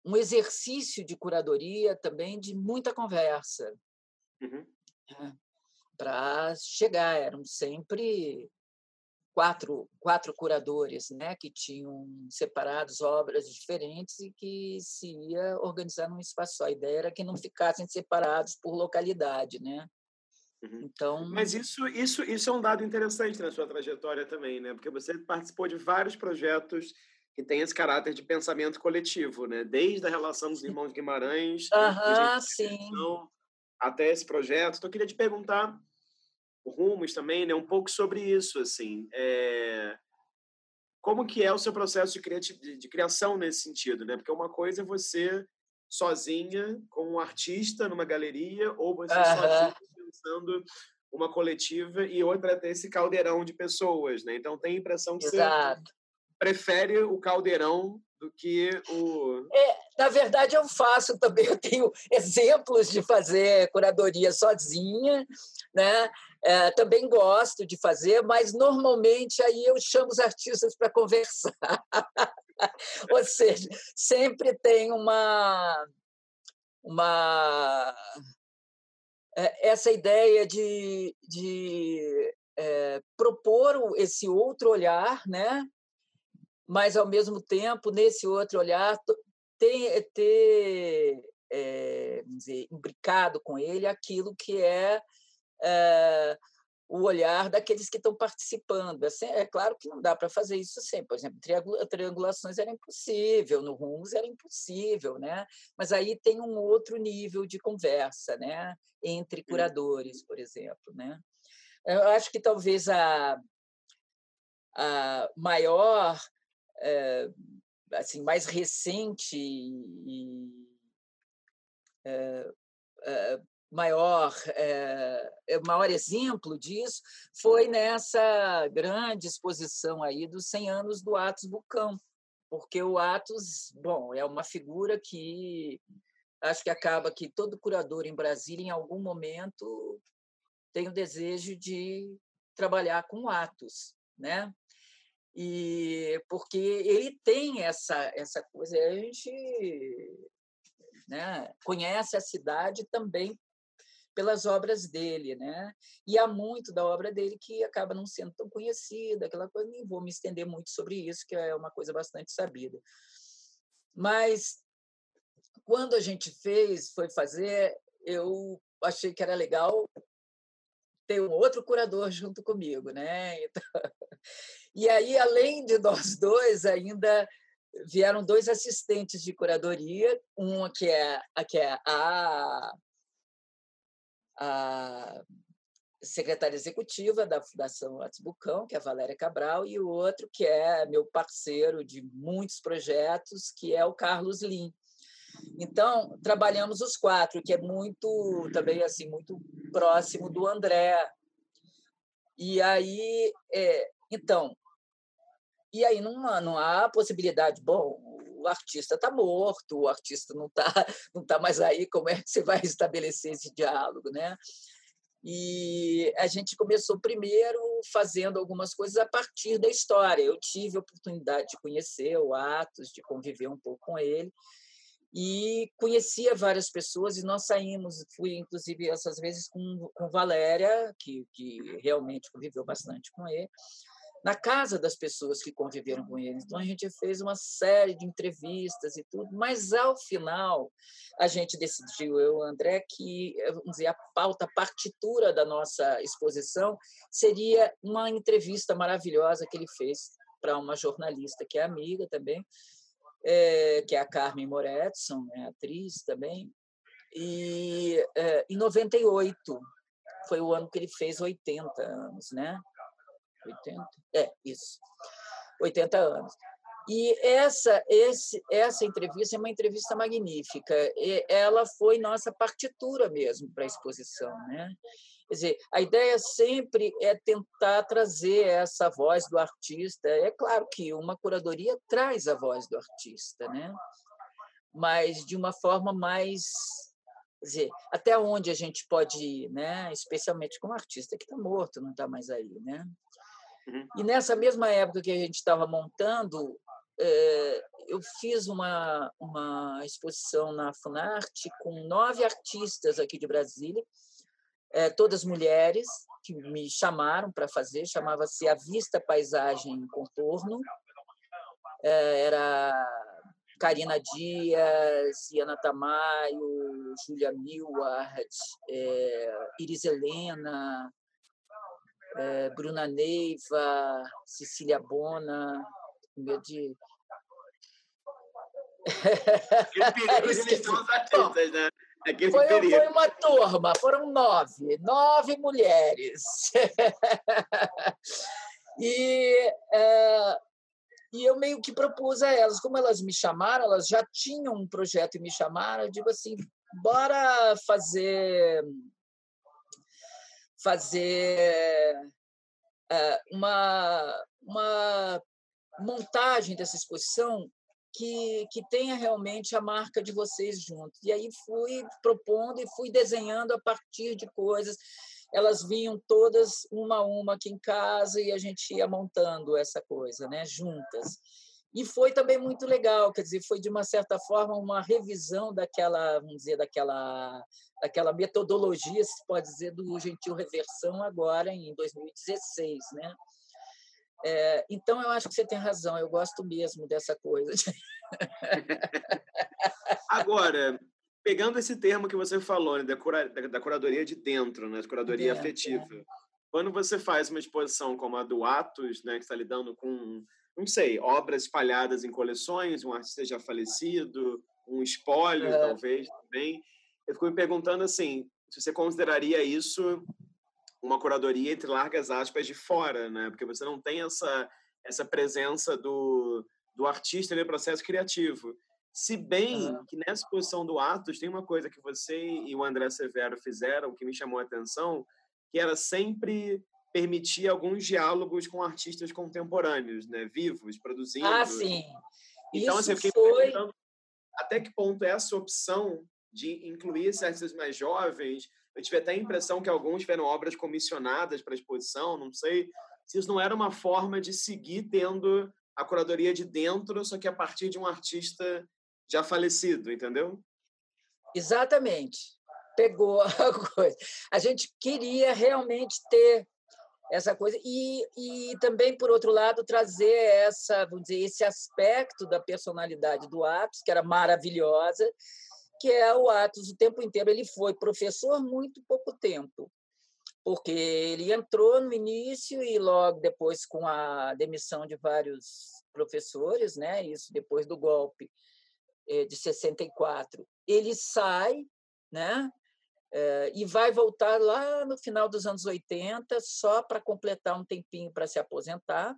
um exercício de curadoria também de muita conversa. Uhum. Né? para chegar. Eram sempre quatro, quatro curadores né, que tinham separados obras diferentes e que se ia organizar num espaço só. A ideia era que não ficassem separados por localidade. Né? Uhum. Então, mas isso, isso, isso é um dado interessante na sua trajetória também, né? Porque você participou de vários projetos que têm esse caráter de pensamento coletivo, né? Desde a relação dos irmãos Guimarães, uhum, sim. até esse projeto. Então, eu queria te perguntar rumos também, né? Um pouco sobre isso, assim. É... Como que é o seu processo de, criati... de criação nesse sentido, né? Porque uma coisa é você sozinha, como um artista numa galeria, ou você uhum. sozinha pensando uma coletiva, e outra é ter esse caldeirão de pessoas, né? Então, tem a impressão que Exato. você prefere o caldeirão do que o. É, na verdade, eu faço também, eu tenho exemplos de fazer curadoria sozinha, né? É, também gosto de fazer, mas normalmente aí eu chamo os artistas para conversar. Ou seja, sempre tem uma, uma essa ideia de, de é, propor esse outro olhar, né? mas ao mesmo tempo nesse outro olhar ter, ter é, dizer, imbricado com ele aquilo que é, é o olhar daqueles que estão participando. Assim, é claro que não dá para fazer isso sempre. Por exemplo, triangulações era impossível, no Rumos era impossível, né? mas aí tem um outro nível de conversa né? entre curadores, por exemplo. Né? Eu acho que talvez a, a maior, é, assim, mais recente e é, é, maior, é, maior exemplo disso foi nessa grande exposição aí dos 100 anos do Atos Bucão, porque o Atos, bom, é uma figura que acho que acaba que todo curador em Brasília, em algum momento, tem o desejo de trabalhar com Atos, né? E porque ele tem essa essa coisa, a gente né, conhece a cidade também pelas obras dele, né? E há muito da obra dele que acaba não sendo tão conhecida, aquela coisa, nem vou me estender muito sobre isso, que é uma coisa bastante sabida. Mas quando a gente fez, foi fazer, eu achei que era legal ter um outro curador junto comigo, né? Então, e aí, além de nós dois, ainda vieram dois assistentes de curadoria, uma que é, que é a a secretária executiva da Fundação Atos Bucão, que é a Valéria Cabral, e o outro que é meu parceiro de muitos projetos, que é o Carlos Lim. Então, trabalhamos os quatro, que é muito, também assim, muito próximo do André. E aí, é, então, e aí não, não há possibilidade, bom, artista está morto, o artista não está não tá mais aí, como é que você vai estabelecer esse diálogo, né? E a gente começou primeiro fazendo algumas coisas a partir da história. Eu tive a oportunidade de conhecer o Atos, de conviver um pouco com ele, e conhecia várias pessoas e nós saímos, fui inclusive essas vezes com, com Valéria, que, que realmente conviveu bastante com ele, na casa das pessoas que conviveram com ele. Então a gente fez uma série de entrevistas e tudo, mas ao final a gente decidiu, eu e o André, que vamos dizer, a pauta, a partitura da nossa exposição seria uma entrevista maravilhosa que ele fez para uma jornalista que é amiga também, é, que é a Carmen Moretson, é atriz também. E é, em 98 foi o ano que ele fez 80 anos, né? 80? É, isso. 80 anos. E essa, esse, essa entrevista é uma entrevista magnífica. E ela foi nossa partitura mesmo para a exposição. Né? Quer dizer, a ideia sempre é tentar trazer essa voz do artista. É claro que uma curadoria traz a voz do artista, né? mas de uma forma mais. Quer dizer, até onde a gente pode ir, né? especialmente com um artista que está morto, não está mais aí. Né? Uhum. E nessa mesma época que a gente estava montando, é, eu fiz uma, uma exposição na Funarte com nove artistas aqui de Brasília, é, todas mulheres, que me chamaram para fazer, chamava-se A Vista, Paisagem e Contorno. É, era Karina Dias, Iana Tamayo, Júlia Milward, Iris Helena, é, Bruna Neiva, Cecília Bona, medo de. Aquele período de eles são artistas, né? Aquele foi, foi uma turma, foram nove, nove mulheres. e, é, e eu meio que propus a elas, como elas me chamaram, elas já tinham um projeto e me chamaram, eu digo assim, bora fazer fazer eh, uma, uma montagem dessa exposição que, que tenha realmente a marca de vocês juntos. E aí fui propondo e fui desenhando a partir de coisas. Elas vinham todas uma a uma aqui em casa e a gente ia montando essa coisa, né, juntas. E foi também muito legal, quer dizer, foi de uma certa forma uma revisão daquela, vamos dizer, daquela, daquela metodologia, se pode dizer, do Gentil Reversão agora em 2016, né? É, então eu acho que você tem razão, eu gosto mesmo dessa coisa. agora, pegando esse termo que você falou, né, da, cura, da, curadoria de dentro, né, da curadoria dentro, afetiva. É quando você faz uma exposição como a do Atos, né, que está lidando com, não sei, obras espalhadas em coleções, um artista já falecido, um espólio, é. talvez, também, eu fico me perguntando, assim, se você consideraria isso uma curadoria, entre largas aspas, de fora, né? Porque você não tem essa, essa presença do, do artista no processo criativo. Se bem uhum. que nessa exposição do Atos tem uma coisa que você e o André Severo fizeram que me chamou a atenção, que era sempre permitir alguns diálogos com artistas contemporâneos, né, vivos, produzindo. Ah, sim. Então, Isso assim, eu fiquei foi... perguntando até que ponto essa opção de incluir artistas mais jovens. Eu tive até a impressão que alguns tiveram obras comissionadas para a exposição, não sei se isso não era uma forma de seguir tendo a curadoria de dentro, só que a partir de um artista já falecido, entendeu? Exatamente pegou a coisa. A gente queria realmente ter essa coisa. E, e também por outro lado trazer essa vamos dizer esse aspecto da personalidade do Atos que era maravilhosa que é o Atos o tempo inteiro. Ele foi professor muito pouco tempo porque ele entrou no início e logo depois com a demissão de vários professores né isso depois do golpe eh, de 64 ele sai né e vai voltar lá no final dos anos 80, só para completar um tempinho para se aposentar.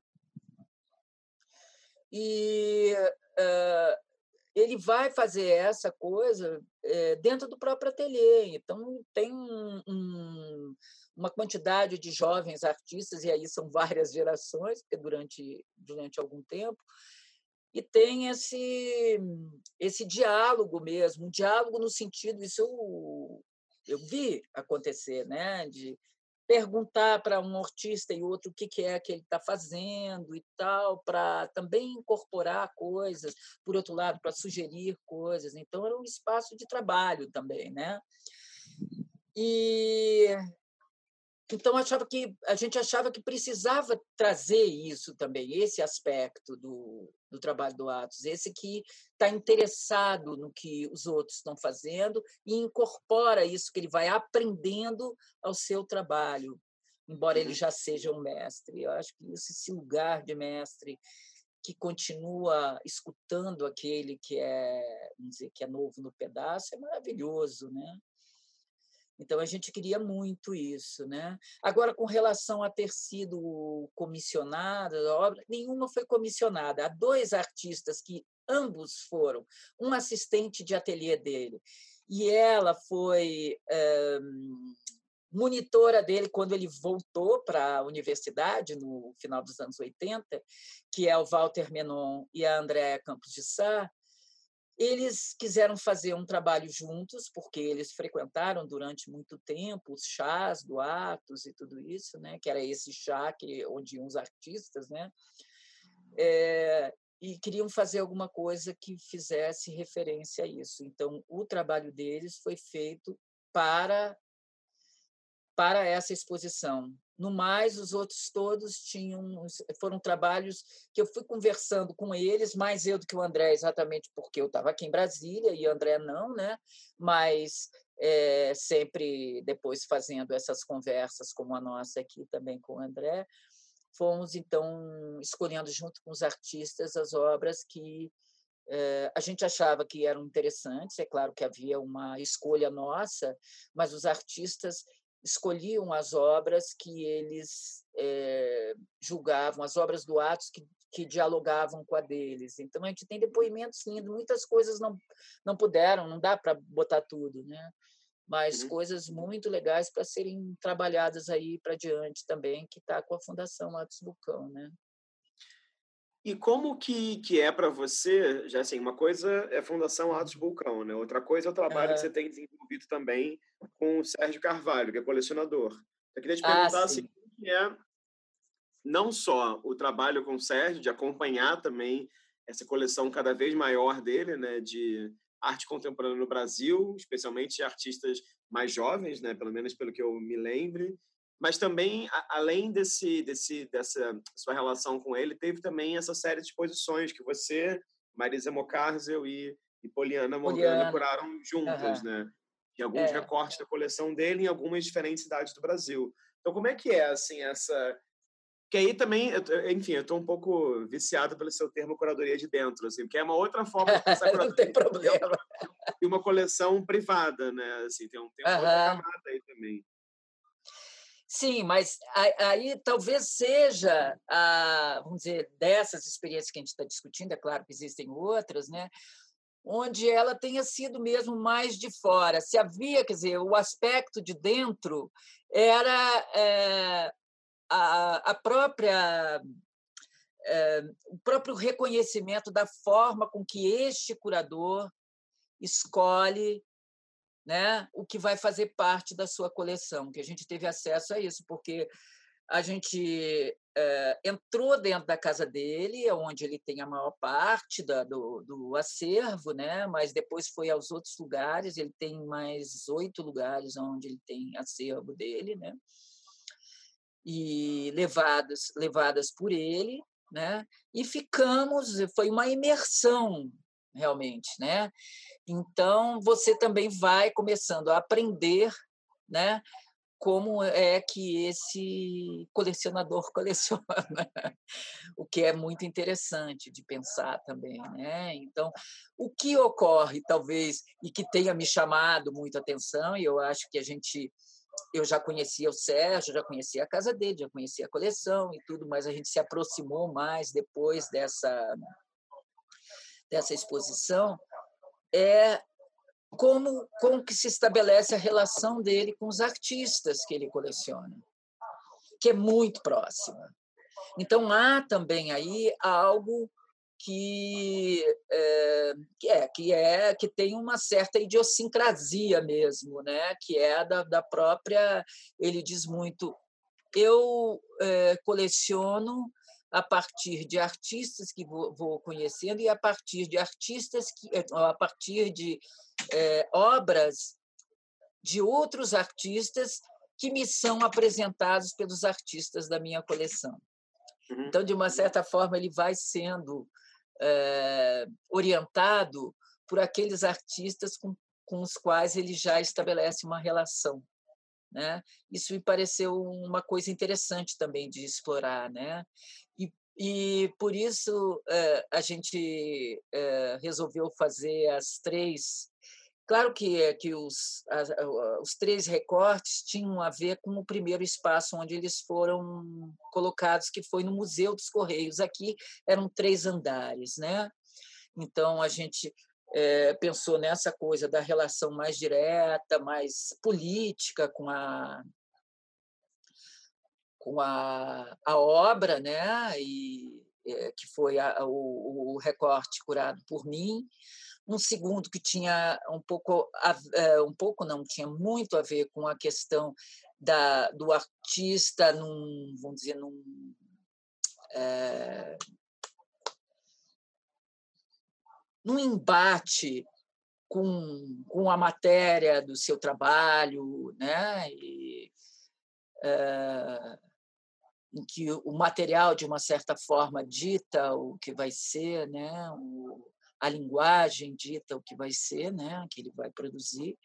E uh, ele vai fazer essa coisa é, dentro do próprio ateliê. Então, tem um, um, uma quantidade de jovens artistas, e aí são várias gerações, porque durante, durante algum tempo, e tem esse, esse diálogo mesmo, um diálogo no sentido, isso eu eu vi acontecer, né? De perguntar para um artista e outro o que, que é que ele está fazendo e tal, para também incorporar coisas, por outro lado, para sugerir coisas. Então, era um espaço de trabalho também, né? E então achava que a gente achava que precisava trazer isso também, esse aspecto do, do trabalho do Atos, esse que está interessado no que os outros estão fazendo e incorpora isso que ele vai aprendendo ao seu trabalho, embora ele uhum. já seja um mestre. Eu acho que esse lugar de mestre que continua escutando aquele que é, vamos dizer, que é novo no pedaço é maravilhoso, né? Então a gente queria muito isso, né? Agora com relação a ter sido comissionada a obra, nenhuma foi comissionada. Há dois artistas que ambos foram, um assistente de ateliê dele e ela foi é, monitora dele quando ele voltou para a universidade no final dos anos 80, que é o Walter Menon e a Andréa Campos de Sá, eles quiseram fazer um trabalho juntos, porque eles frequentaram durante muito tempo os chás do Atos e tudo isso, né? que era esse chá que, onde iam os artistas, né? É, e queriam fazer alguma coisa que fizesse referência a isso. Então, o trabalho deles foi feito para para essa exposição. No mais, os outros todos tinham foram trabalhos que eu fui conversando com eles, mais eu do que o André, exatamente porque eu estava aqui em Brasília e o André não, né? Mas é, sempre depois fazendo essas conversas, como a nossa aqui também com o André, fomos então escolhendo junto com os artistas as obras que é, a gente achava que eram interessantes. É claro que havia uma escolha nossa, mas os artistas escolhiam as obras que eles é, julgavam, as obras do Atos que, que dialogavam com a deles. Então, a gente tem depoimentos lindos, muitas coisas não, não puderam, não dá para botar tudo, né? mas uhum. coisas muito legais para serem trabalhadas aí para diante também, que está com a Fundação Atos Vulcão, né? E como que, que é para você, já assim, uma coisa é a Fundação Atos Vulcão, né? Outra coisa é o trabalho que você tem desenvolvido também com o Sérgio Carvalho, que é colecionador. Eu queria te ah, perguntar ah, assim, que é não só o trabalho com o Sérgio, de acompanhar também essa coleção cada vez maior dele, né, de arte contemporânea no Brasil, especialmente artistas mais jovens, né, pelo menos pelo que eu me lembre, mas também além desse desse dessa sua relação com ele teve também essa série de exposições que você Marisa Mocarzel e, e Poliana Morgana curaram juntas uhum. né de alguns é. recortes da coleção dele em algumas diferentes cidades do Brasil Então, como é que é, assim, essa... Que aí também, enfim, eu estou um pouco viciado pelo seu termo curadoria de dentro, assim, que é uma outra forma de pensar curadoria Não tem problema. E uma coleção privada, né? Assim, tem, um, tem uma uhum. outra camada aí também. Sim, mas aí talvez seja, a, vamos dizer, dessas experiências que a gente está discutindo, é claro que existem outras, né? onde ela tenha sido mesmo mais de fora. Se havia, quer dizer, o aspecto de dentro era é, a, a própria é, o próprio reconhecimento da forma com que este curador escolhe né, o que vai fazer parte da sua coleção, que a gente teve acesso a isso, porque a gente é, entrou dentro da casa dele, onde ele tem a maior parte da, do, do acervo, né? mas depois foi aos outros lugares, ele tem mais oito lugares onde ele tem acervo dele, né? e levadas, levadas por ele, né? e ficamos, foi uma imersão realmente, né? Então você também vai começando a aprender, né? Como é que esse colecionador coleciona, o que é muito interessante de pensar também, né? Então, o que ocorre, talvez, e que tenha me chamado muito a atenção, e eu acho que a gente eu já conhecia o Sérgio, já conhecia a casa dele, já conhecia a coleção e tudo, mas a gente se aproximou mais depois dessa dessa exposição é como, como que se estabelece a relação dele com os artistas que ele coleciona, que é muito próxima. Então há também aí algo que é, que é que é que tem uma certa idiosincrasia mesmo, né? Que é da, da própria. Ele diz muito. Eu é, coleciono a partir de artistas que vou, conhecendo e a partir de artistas que eh, a partir de é, obras de outros artistas que me são apresentados pelos artistas da minha coleção. Uhum. Então, de uma certa forma, ele vai sendo é, orientado por aqueles artistas com, com os quais ele já estabelece uma relação. Né? Isso me pareceu uma coisa interessante também de explorar, né? E por isso eh, a gente eh, resolveu fazer as três. Claro que, que os, os três recortes tinham a ver com o primeiro espaço onde eles foram colocados, que foi no Museu dos Correios. Aqui eram três andares, né? Então a gente é, pensou nessa coisa da relação mais direta, mais política com a com a, a obra, né? E, é, que foi a, o, o, recorte curado por mim. Um segundo que tinha um pouco, é, um pouco não, tinha muito a ver com a questão da, do artista num, vamos dizer, num, é, num embate com, com a matéria do seu trabalho, né? E, é, em que o material, de uma certa forma, dita o que vai ser, né? O, a linguagem dita o que vai ser, né? que ele vai produzir,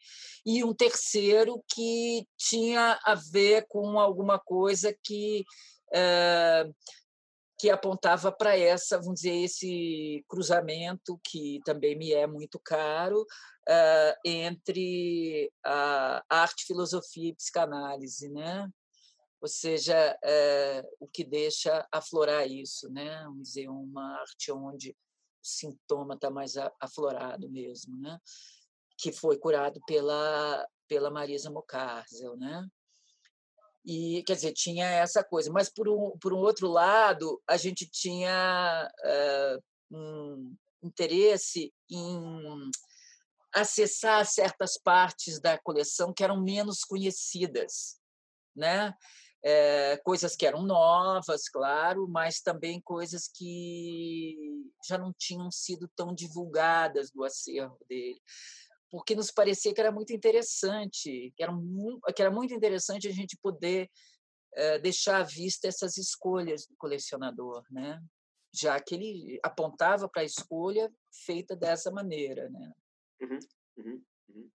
e um terceiro que tinha a ver com alguma coisa que é, que apontava para essa, vamos dizer, esse cruzamento que também me é muito caro uh, entre a arte, filosofia e psicanálise, né? ou seja, é, o que deixa aflorar isso, né? Vamos dizer, uma arte onde o sintoma está mais aflorado mesmo, né? Que foi curado pela pela Marisa Mocarzel, né? E quer dizer tinha essa coisa, mas por um por um outro lado a gente tinha é, um interesse em acessar certas partes da coleção que eram menos conhecidas, né? é, coisas que eram novas, claro, mas também coisas que já não tinham sido tão divulgadas do acervo dele, porque nos parecia que era muito interessante, que era muito, que era muito interessante a gente poder é, deixar à vista essas escolhas do colecionador, né? já que ele apontava para a escolha feita dessa maneira, né? Uhum, uhum, uhum.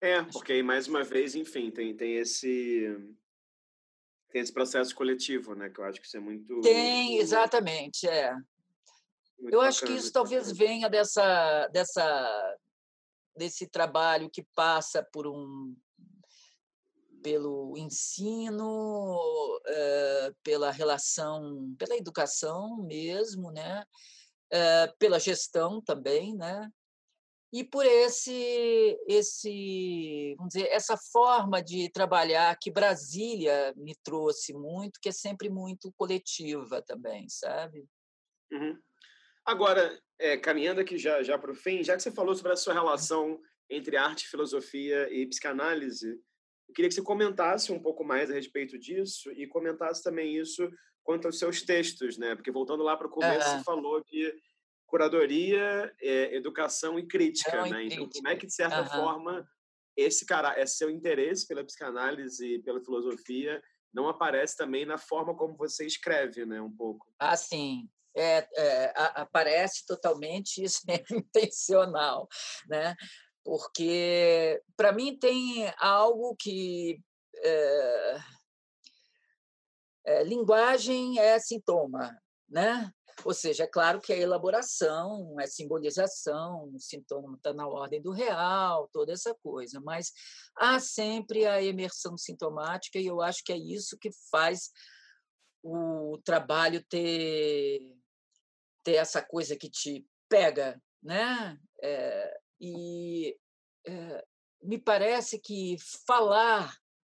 É, porque aí mais uma vez, enfim, tem, tem esse tem esse processo coletivo, né? Que eu acho que isso é muito. Tem, exatamente, é. Muito eu bacana, acho que isso talvez bacana. venha dessa, dessa, desse trabalho que passa por um pelo ensino, uh, pela relação, pela educação mesmo, né? Uh, pela gestão também, né? e por esse esse vamos dizer essa forma de trabalhar que Brasília me trouxe muito que é sempre muito coletiva também sabe uhum. Agora é, caminhando aqui já já para o fim já que você falou sobre a sua relação entre arte filosofia e psicanálise eu queria que você comentasse um pouco mais a respeito disso e comentasse também isso quanto aos seus textos né porque voltando lá para o começo uhum. você falou que curadoria, é, educação e crítica, né? Então, como é que, de certa uhum. forma, esse cara, esse seu interesse pela psicanálise e pela filosofia não aparece também na forma como você escreve, né? Um pouco. Ah, sim. É, é, aparece totalmente, isso é intencional, né? Porque, para mim, tem algo que... É, é, linguagem é sintoma, né? Ou seja, é claro que a elaboração, a simbolização, o sintoma está na ordem do real, toda essa coisa, mas há sempre a emersão sintomática e eu acho que é isso que faz o trabalho ter, ter essa coisa que te pega, né? É, e é, me parece que falar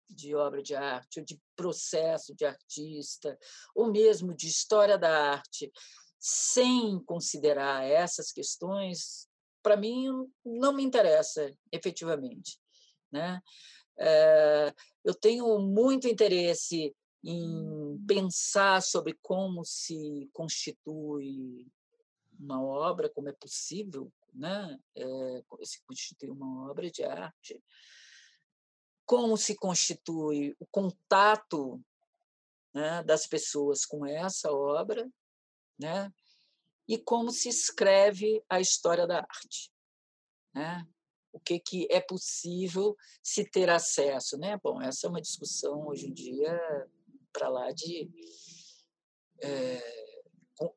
de obra de arte, ou de processo de artista, ou mesmo de história da arte, sem considerar essas questões, para mim não me interessa efetivamente. Né? Eh, eu tenho muito interesse em pensar sobre como se constitui uma obra, como é possível né? É, se constituir uma obra de arte, como se constitui o contato né, das pessoas com essa obra, né, e como se escreve a história da arte, né? O que que é possível se ter acesso, né? Bom, essa é uma discussão hoje em dia para lá de é,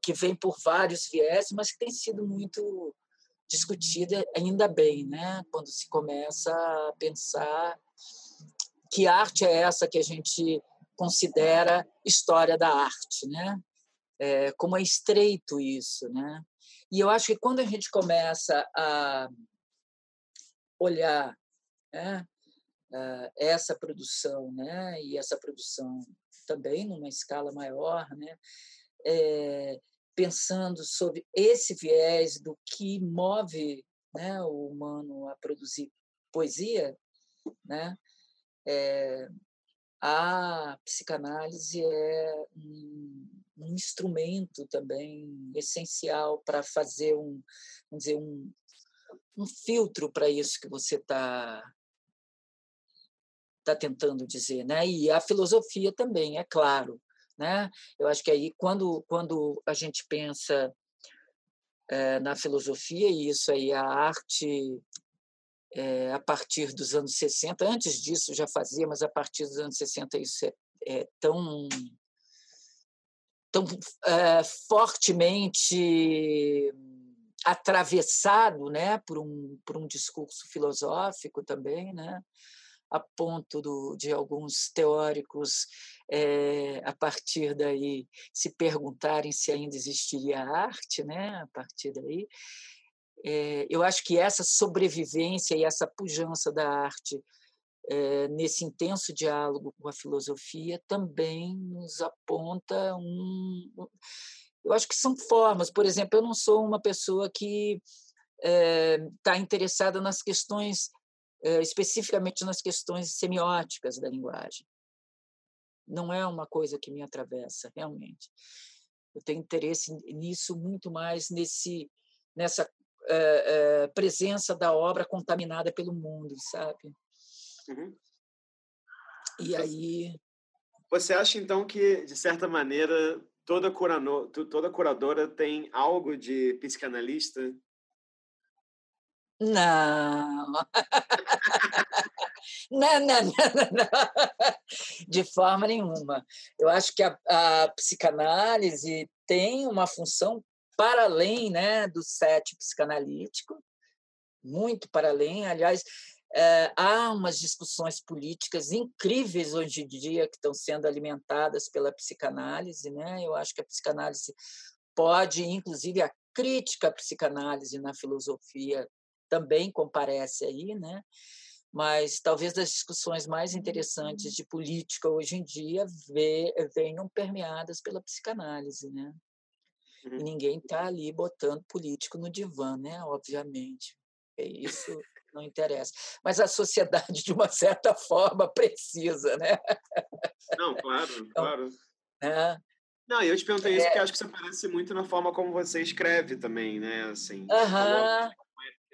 que vem por vários viés, mas que tem sido muito discutida ainda bem, né? Quando se começa a pensar que arte é essa que a gente considera história da arte, né? É, como é estreito isso, né? E eu acho que quando a gente começa a olhar né, essa produção, né, e essa produção também numa escala maior, né, é, pensando sobre esse viés do que move né, o humano a produzir poesia, né, é, a psicanálise é um, um, instrumento também essencial para fazer um, vamos dizer, um, um filtro para isso que você está tá tentando dizer, né? E a filosofia também, é claro, né? Eu acho que aí quando quando a gente pensa é, na filosofia e isso aí a arte é, a partir dos anos 60, antes disso já fazia, mas a partir dos anos 60 isso é, é tão, tão é, fortemente atravessado né, por, um, por um discurso filosófico também, né, a ponto do, de alguns teóricos, é, a partir daí, se perguntarem se ainda existiria arte, né, a partir daí. É, eu acho que essa sobrevivência e essa pujança da arte é, nesse intenso diálogo com a filosofia também nos aponta um. Eu acho que são formas. Por exemplo, eu não sou uma pessoa que está é, interessada nas questões, especificamente nas questões semióticas da linguagem. Não é uma coisa que me atravessa, realmente. Eu tenho interesse nisso muito mais nesse nessa é, é, presença da obra contaminada pelo mundo, sabe? Uhum. E aí. Você acha então que, de certa maneira, toda, curano, toda curadora tem algo de psicanalista? Não. não, não, não, não, de forma nenhuma. Eu acho que a, a psicanálise tem uma função para além né, do set psicanalítico, muito para além. Aliás, é, há umas discussões políticas incríveis hoje em dia que estão sendo alimentadas pela psicanálise. Né? Eu acho que a psicanálise pode, inclusive, a crítica à psicanálise na filosofia também comparece aí, né? mas talvez das discussões mais interessantes de política hoje em dia venham permeadas pela psicanálise, né? Uhum. E ninguém está ali botando político no divã, né? Obviamente, é isso não interessa. Mas a sociedade, de uma certa forma, precisa, né? Não, claro, então, claro. É, não, eu te perguntei é... isso porque acho que você parece muito na forma como você escreve também, né? Assim, uhum. uma,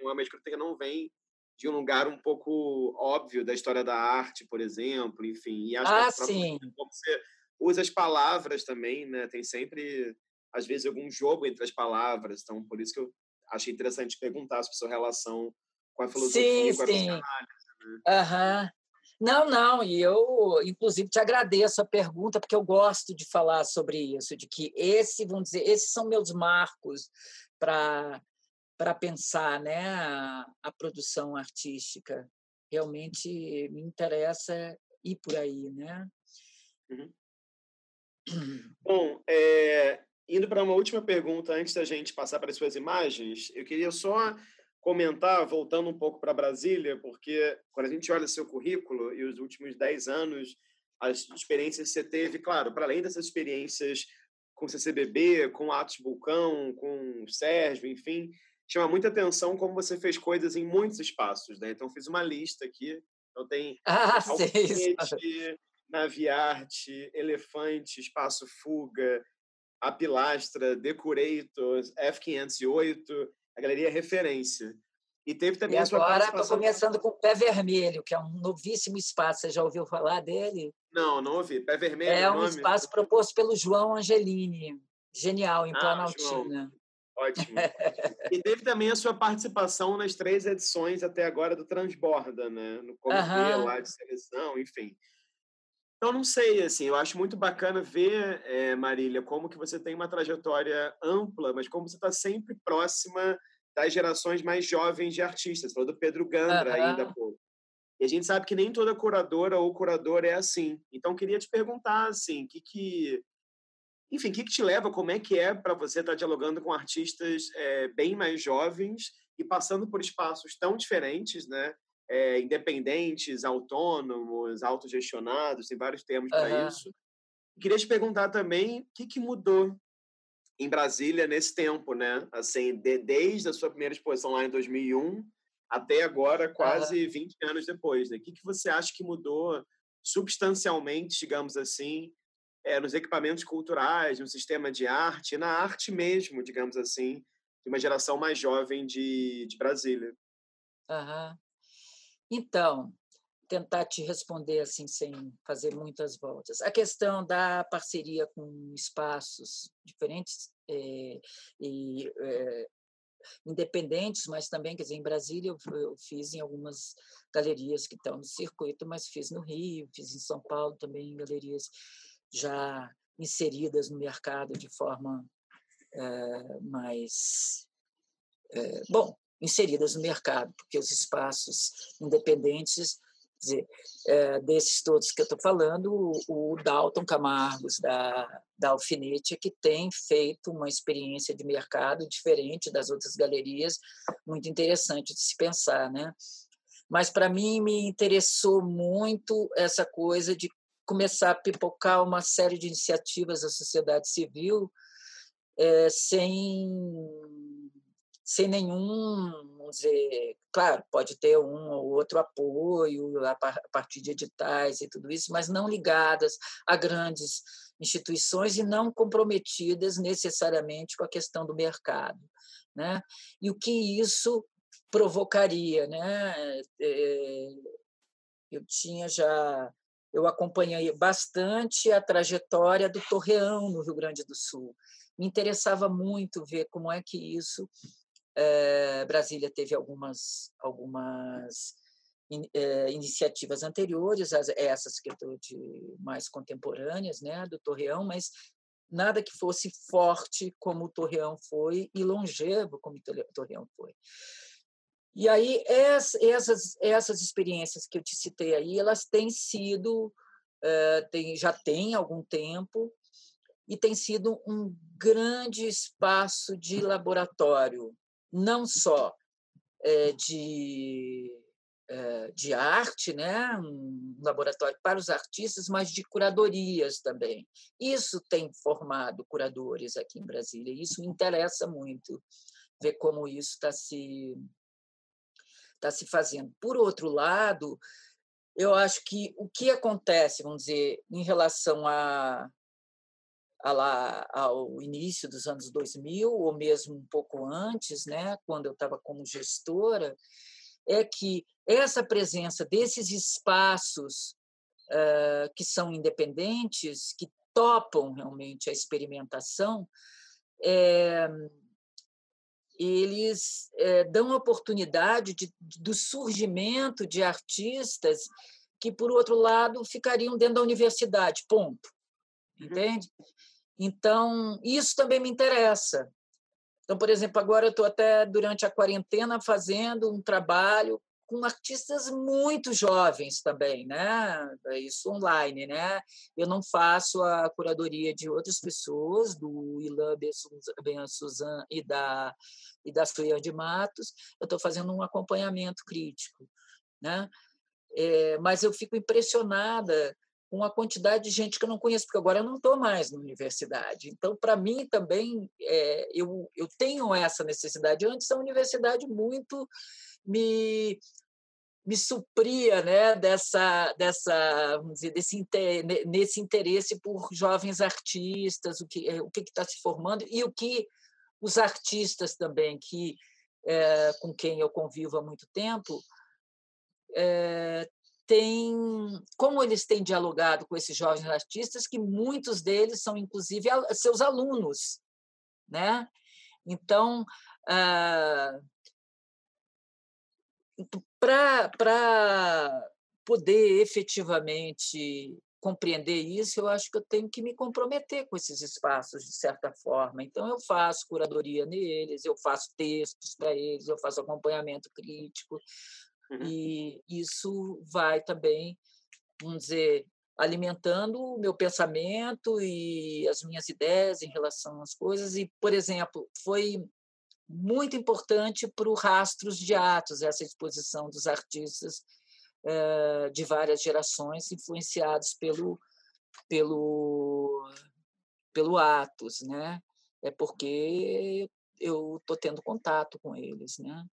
uma escrita que não vem de um lugar um pouco óbvio da história da arte, por exemplo, enfim. E acho ah, que sim. como você usa as palavras também, né? Tem sempre, às vezes, algum jogo entre as palavras. Então, por isso que eu achei interessante perguntar sobre sua relação com a filosofia, sim, com a sim. psicanálise. Né? Aham. Uhum. Não, não, e eu, inclusive, te agradeço a pergunta, porque eu gosto de falar sobre isso, de que esse, vamos dizer, esses são meus marcos para para pensar né, a, a, produção artística. Realmente me interessa ir por aí, né? Uhum. Bom, é, indo para uma última pergunta antes da gente passar para as suas imagens, eu queria só comentar, voltando um pouco para Brasília, porque quando a gente olha seu currículo e os últimos 10 anos, as experiências que você teve, claro, para além dessas experiências com o CCBB, com Atos Vulcão, com o Sérgio, enfim, chama muita atenção como você fez coisas em muitos espaços, né? Então, fiz uma lista aqui. Então, tem ah, Alfinete, Naviarte, Elefante, Espaço Fuga, A Pilastra, Decorator, F508, a galeria referência. E teve também e a sua agora estou começando com o Pé Vermelho, que é um novíssimo espaço. Você já ouviu falar dele? Não, não ouvi. Pé Vermelho. É, é um nome? espaço proposto pelo João Angelini. Genial, em ah, Planaltina. Ótimo. e teve também a sua participação nas três edições até agora do Transborda, né? No comitê uhum. lá de seleção, enfim. Então, não sei, assim, eu acho muito bacana ver, é, Marília, como que você tem uma trajetória ampla, mas como você está sempre próxima das gerações mais jovens de artistas. Você falou do Pedro Gandra uhum. ainda há pouco. E a gente sabe que nem toda curadora ou curador é assim. Então, queria te perguntar, assim, que que... Enfim, o que, que te leva, como é que é para você estar tá dialogando com artistas é, bem mais jovens e passando por espaços tão diferentes, né? é, independentes, autônomos, autogestionados, tem vários termos uhum. para isso. Queria te perguntar também o que, que mudou em Brasília nesse tempo, né? Assim, de, desde a sua primeira exposição lá em 2001 até agora, quase uhum. 20 anos depois, né? O que, que você acha que mudou substancialmente, digamos assim, é, nos equipamentos culturais, no sistema de arte, na arte mesmo, digamos assim, de uma geração mais jovem de, de Brasília? Uhum. Então, tentar te responder assim sem fazer muitas voltas. A questão da parceria com espaços diferentes é, e é, independentes, mas também, quer dizer, em Brasília eu, fiz em algumas galerias que estão no circuito, mas fiz no Rio, fiz em São Paulo também em galerias já inseridas no mercado de forma é, mais bom inseridas no mercado, porque os espaços independentes, dizer, é, desses todos que eu estou falando, o, o Dalton Camargos, da, da Alfinete, que tem feito uma experiência de mercado diferente das outras galerias, muito interessante de se pensar. Né? Mas, para mim, me interessou muito essa coisa de começar a pipocar uma série de iniciativas da sociedade civil é, sem sem nenhum, vamos dizer, claro, pode ter um ou outro apoio a partir de editais e tudo isso, mas não ligadas a grandes instituições e não comprometidas necessariamente com a questão do mercado, né? E o que isso provocaria, né? É, eu tinha já eu acompanhei bastante a trajetória do Torreão no Rio Grande do Sul. Me interessava muito ver como é que isso eh, Brasília teve algumas, algumas é, iniciativas anteriores, as, essas que eu estou de mais contemporâneas, né, do Torreão, mas nada que fosse forte como o Torreão foi e longevo como o Torreão foi. E aí essas essas experiências que eu te citei aí, elas têm sido tem, já tem algum tempo e tem sido um grande espaço de laboratório, não só é, de é, de arte, né? um laboratório para os artistas, mas de curadorias também. Isso tem formado curadores aqui em Brasília, e isso me interessa muito, ver como isso está se, tá se fazendo. Por outro lado, eu acho que o que acontece, vamos dizer, em relação a, a lá, ao início dos anos 2000, ou mesmo um pouco antes, né, quando eu estava como gestora, é que essa presença desses espaços uh, que são independentes, que topam realmente a experimentação, é, eles é, dão oportunidade de, do surgimento de artistas que, por outro lado, ficariam dentro da universidade, ponto. Uhum. Entende? Então, isso também me interessa. Então, por exemplo, agora eu estou até durante a quarentena fazendo um trabalho com artistas muito jovens também, né? Isso online, né? Eu não faço a curadoria de outras pessoas, do Ilan Ben Suzan e da e da Suia de Matos. Eu estou fazendo um acompanhamento crítico, né? É, mas eu fico impressionada com a quantidade de gente que eu não conheço, porque agora eu não estou mais na universidade. Então, para mim também, é, eu, eu tenho essa necessidade. Antes, a universidade muito me me supria né dessa dessa vamos dizer desse nesse interesse por jovens artistas o que o que está se formando e o que os artistas também que é, com quem eu convivo há muito tempo é, tem, como eles têm dialogado com esses jovens artistas, que muitos deles são, inclusive, seus alunos. Né? Então, ah, para poder efetivamente compreender isso, eu acho que eu tenho que me comprometer com esses espaços, de certa forma. Então, eu faço curadoria neles, eu faço textos para eles, eu faço acompanhamento crítico, Uhum. E isso vai também, vamos dizer, alimentando o meu pensamento e as minhas ideias em relação às coisas. E, por exemplo, foi muito importante para o Rastros de Atos, essa exposição dos artistas eh, de várias gerações influenciados pelo, pelo, pelo Atos, né? É porque eu estou tendo contato com eles, né?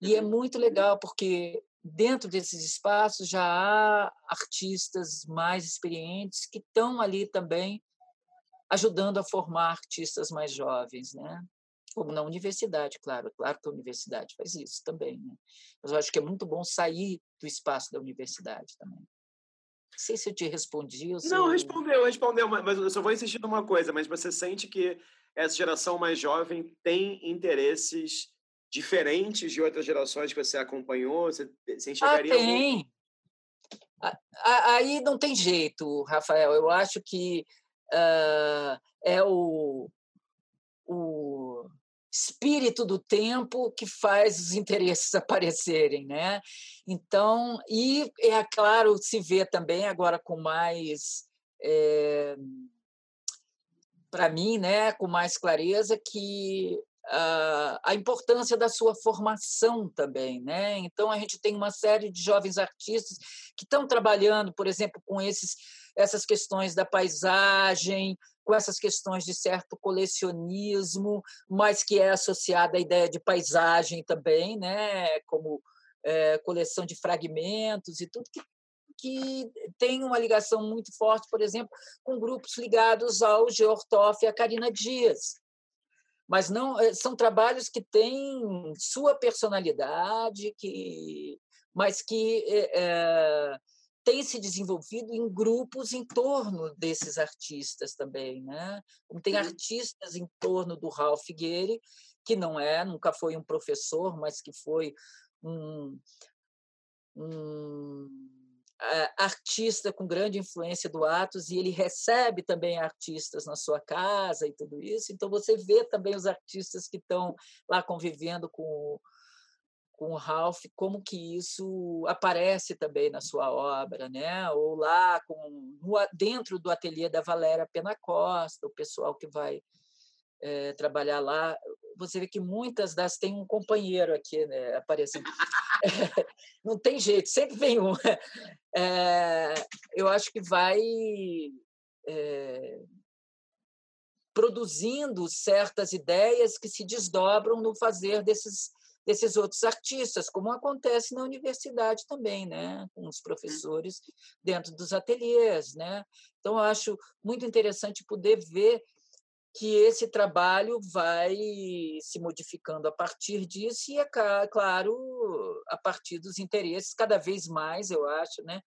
E é muito legal porque dentro desses espaços já há artistas mais experientes que estão ali também ajudando a formar artistas mais jovens, né? Como na universidade, claro, claro que a universidade faz isso também, né? Mas eu acho que é muito bom sair do espaço da universidade também. Não sei se eu te respondi. Ou se Não, respondeu, respondeu, mas eu só vou insistir numa coisa, mas você sente que essa geração mais jovem tem interesses diferentes de outras gerações que você acompanhou? Você, você ah, enxergaria? Ah, tem. Algum... Aí não tem jeito, Rafael. Eu acho que uh, é o, o espírito do tempo que faz os interesses aparecerem, né? Então, e é claro, se vê também agora com mais é, para mim, né, com mais clareza que a importância da sua formação também, né? Então a gente tem uma série de jovens artistas que estão trabalhando, por exemplo, com esses essas questões da paisagem, com essas questões de certo colecionismo, mas que é associada à ideia de paisagem também, né? Como é, coleção de fragmentos e tudo que que tem uma ligação muito forte, por exemplo, com grupos ligados ao Geortoff e a Karina Dias, mas não eh, são trabalhos que têm sua personalidade, que, mas que é, têm se desenvolvido em grupos em torno desses artistas também, né? Como tem artistas em torno do Ralph Guerre, que não é, nunca foi um professor, mas que foi um, um artista com grande influência do Atos e ele recebe também artistas na sua casa e tudo isso. Então você vê também os artistas que estão lá convivendo com com o Ralph, como que isso aparece também na sua obra, né? Ou lá com no, dentro do ateliê da Valéria Pena Costa, o pessoal que vai é, trabalhar lá, você vê que muitas das têm um companheiro aqui, né? Aparecendo. não tem jeito, sempre vem um. É, eu acho que vai é, produzindo certas ideias que se desdobram no fazer desses desses outros artistas, como acontece na universidade também, né, com os professores dentro dos ateliês, né. Então acho muito interessante poder ver que esse trabalho vai se modificando a partir disso e é claro a partir dos interesses cada vez mais eu acho né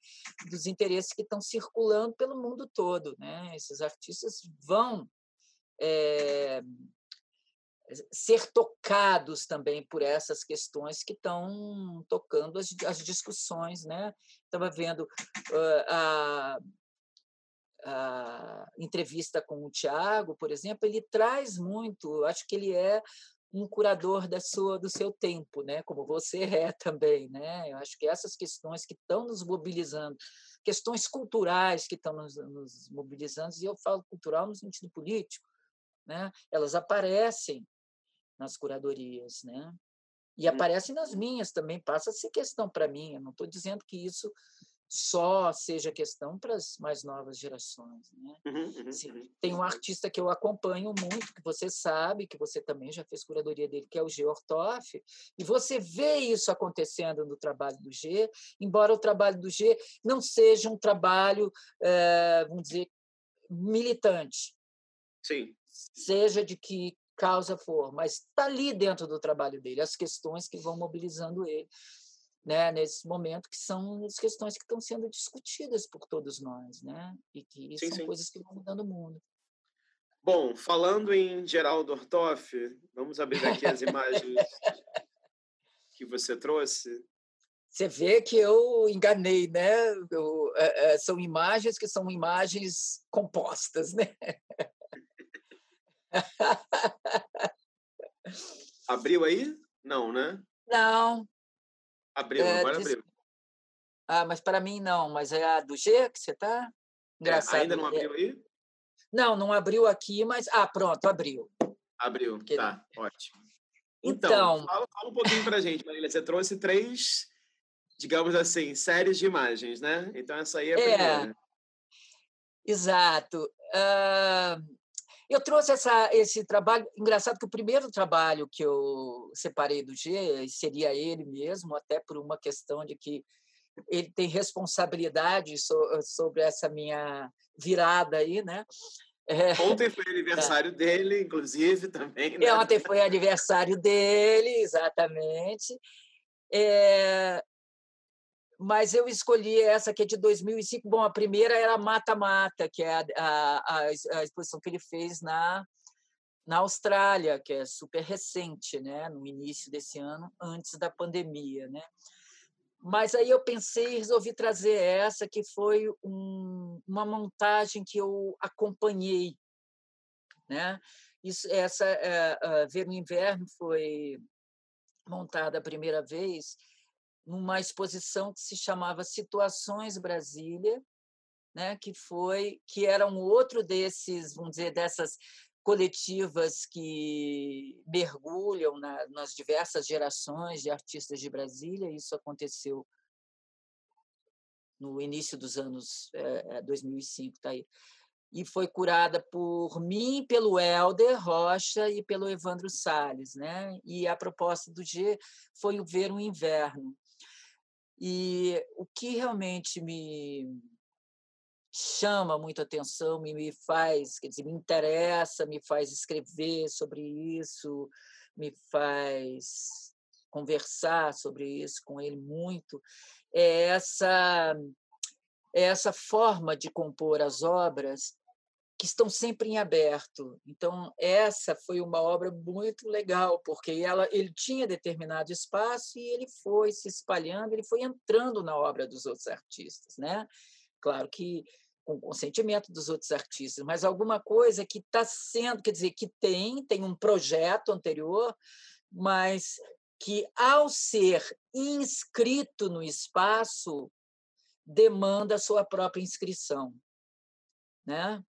dos interesses que estão circulando pelo mundo todo né esses artistas vão é, ser tocados também por essas questões que estão tocando as, as discussões, né? Estava vendo uh, a, a entrevista com o Tiago, por exemplo, ele traz muito, acho que ele é um curador da sua do seu tempo, né? Como você é também, né? Eu acho que essas questões que estão nos mobilizando, questões culturais que estão nos, nos mobilizando, e eu falo cultural no sentido político, né? Elas aparecem nas curadorias, né? E hum. aparece nas minhas também, passa a ser questão para mim. Eu não estou dizendo que isso só seja questão para as mais novas gerações. Né? Uhum, uhum, uhum. Tem um artista que eu acompanho muito, que você sabe, que você também já fez curadoria dele, que é o G. Ortoff, e você vê isso acontecendo no trabalho do G, embora o trabalho do G não seja um trabalho, é, vamos dizer, militante. Sim. Seja de que causa for, mas está ali dentro do trabalho dele, as questões que vão mobilizando ele. Né, nesse momento, que são as questões que estão sendo discutidas por todos nós, né? E que sim, são sim. coisas que vão mudando o mundo. Bom, falando em Geraldo Ortoff, vamos abrir aqui as imagens que você trouxe. Você vê que eu enganei, né? Eu, é, é, são imagens que são imagens compostas, né? Abriu aí? Não, né? Não. Abriu, é, agora diz... abriu. Ah, mas para mim não, mas é a do G que você está? Engraçado. É, ainda não abriu aí? Não, não abriu aqui, mas. Ah, pronto, abriu. Abriu, Porque... tá, ótimo. Então, então... Fala, fala, um pouquinho para gente, Marília. Você trouxe três, digamos assim, séries de imagens, né? Então, essa aí é a é, primeira. Exato. Uh, eu trouxe essa, esse trabalho. Engraçado que o primeiro trabalho que eu separei do G seria ele mesmo, até por uma questão de que ele tem responsabilidade so, sobre essa minha virada aí, né? É, ontem foi aniversário é. dele, inclusive, também. Né? Ontem foi aniversário dele, exatamente. É, mas eu escolhi essa que é de 2005. Bom, a primeira era Mata Mata, que é a, a, a, exposição que ele fez na, na Austrália, que é super recente, né? no início desse ano, antes da pandemia. Né? Mas aí eu pensei e resolvi trazer essa, que foi um, uma montagem que eu acompanhei. Né? Isso, essa é, Ver no Inverno foi montada a primeira vez numa exposição que se chamava Situações Brasília, né, que foi que era um outro desses, vamos dizer, dessas coletivas que mergulham na, nas diversas gerações de artistas de Brasília. Isso aconteceu no início dos anos é, 2005, tá aí. E foi curada por mim, pelo Helder Rocha e pelo Evandro Salles, né? E a proposta do G foi Ver um Inverno, e o que realmente me chama muito atenção, me, me faz, quer dizer, me interessa, me faz escrever sobre isso, me faz conversar sobre isso com ele muito, é essa, é essa forma de compor as obras que estão sempre em aberto. Então, essa foi uma obra muito legal, porque ela, ele tinha determinado espaço e ele foi se espalhando, ele foi entrando na obra dos outros artistas. Né? Claro que com consentimento dos outros artistas, mas alguma coisa que está sendo, quer dizer, que tem, tem um projeto anterior, mas que, ao ser inscrito no espaço, demanda a sua própria inscrição. Né?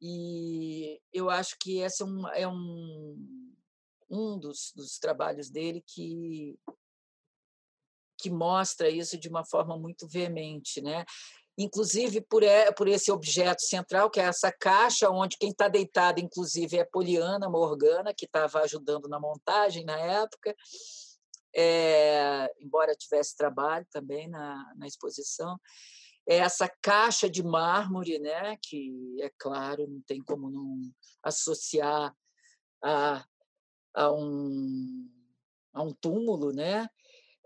E eu acho que esse é um, é um, um dos, dos trabalhos dele que, que mostra isso de uma forma muito veemente. Né? inclusive por, por esse objeto central, que é essa caixa, onde quem está deitado, inclusive, é Poliana Morgana, que estava ajudando na montagem na época, é, embora tivesse trabalho também na, na exposição. É essa caixa de mármore, né, que, é claro, não tem como não associar a, a, um, a um túmulo, né?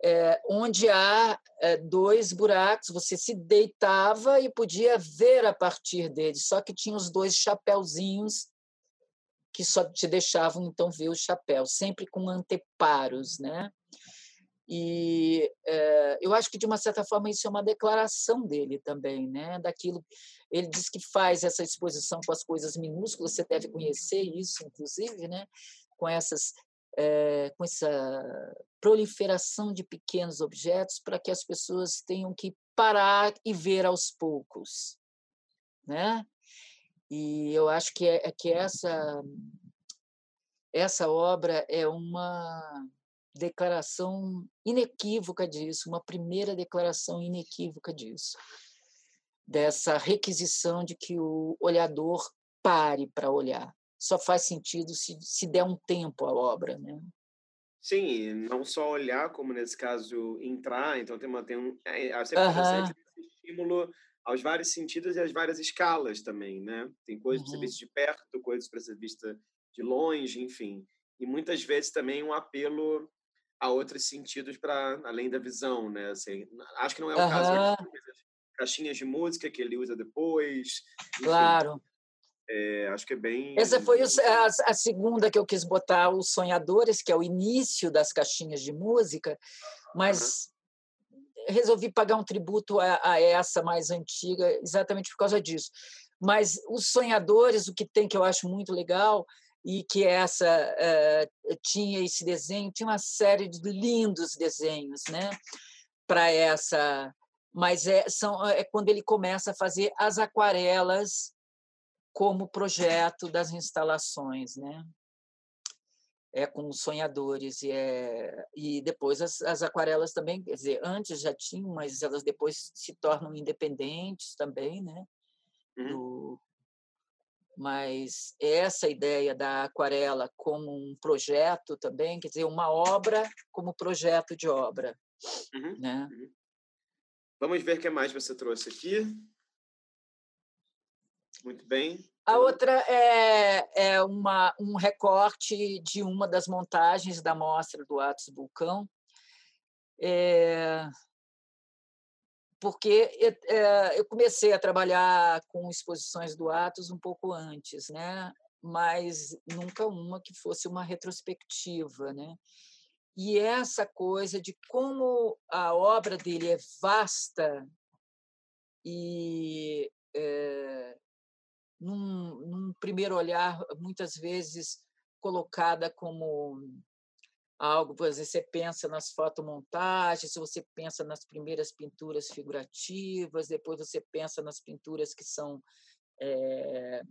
é, onde há é, dois buracos, você se deitava e podia ver a partir deles, só que tinha os dois chapéuzinhos que só te deixavam então ver o chapéu, sempre com anteparos, né? E é, eu acho que de uma certa forma isso é uma declaração dele também, né? Daquilo ele diz que faz essa exposição com as coisas minúsculas, você deve conhecer isso, inclusive, né? Com essas é, com essa proliferação de pequenos objetos para que as pessoas tenham que parar e ver aos poucos, né? E eu acho que é, é que essa essa obra é uma declaração inequívoca disso, uma primeira declaração inequívoca disso, dessa requisição de que o olhador pare para olhar. Só faz sentido se, se der um tempo à obra, né? Sim, não só olhar, como nesse caso entrar, então tem, uma, tem um. É, sempre uhum. esse estímulo aos vários sentidos e às várias escalas também, né? Tem coisas uhum. para ser vista de perto, coisas para ser vista de longe, enfim. E muitas vezes também um apelo a outros sentidos para além da visão, né? Assim, acho que não é o uhum. caso caixinhas de música que ele usa depois. Enfim, claro. É, acho que é bem. Essa foi a, a, segunda que eu quis botar, os Sonhadores, que é o início das caixinhas de música, mas uhum. resolvi pagar um tributo a, a, essa mais antiga, exatamente por causa disso. Mas os Sonhadores, o que tem que eu acho muito legal, e que essa uh, tinha esse desenho, tinha uma série de lindos desenhos, né? Para essa. Mas é, são, é quando ele começa a fazer as aquarelas como projeto das instalações, né? É com os sonhadores e, é, e depois as, as aquarelas também, quer dizer, antes já tinham, mas elas depois se tornam independentes também, né? Uhum. Do, mas essa ideia da aquarela como um projeto também, quer dizer, uma obra como projeto de obra, uhum. né? Uhum. Vamos ver o que mais você trouxe aqui. Muito bem. A outra é, é uma, um recorte de uma das montagens da mostra do Atos Vulcão, é, porque é, eu comecei a trabalhar com exposições do Atos um pouco antes, né? mas nunca uma que fosse uma retrospectiva. Né? E essa coisa de como a obra dele é vasta e é, num, num primeiro olhar, muitas vezes colocada como algo, você pensa nas fotomontagens, você pensa nas primeiras pinturas figurativas, depois você pensa nas pinturas que são é,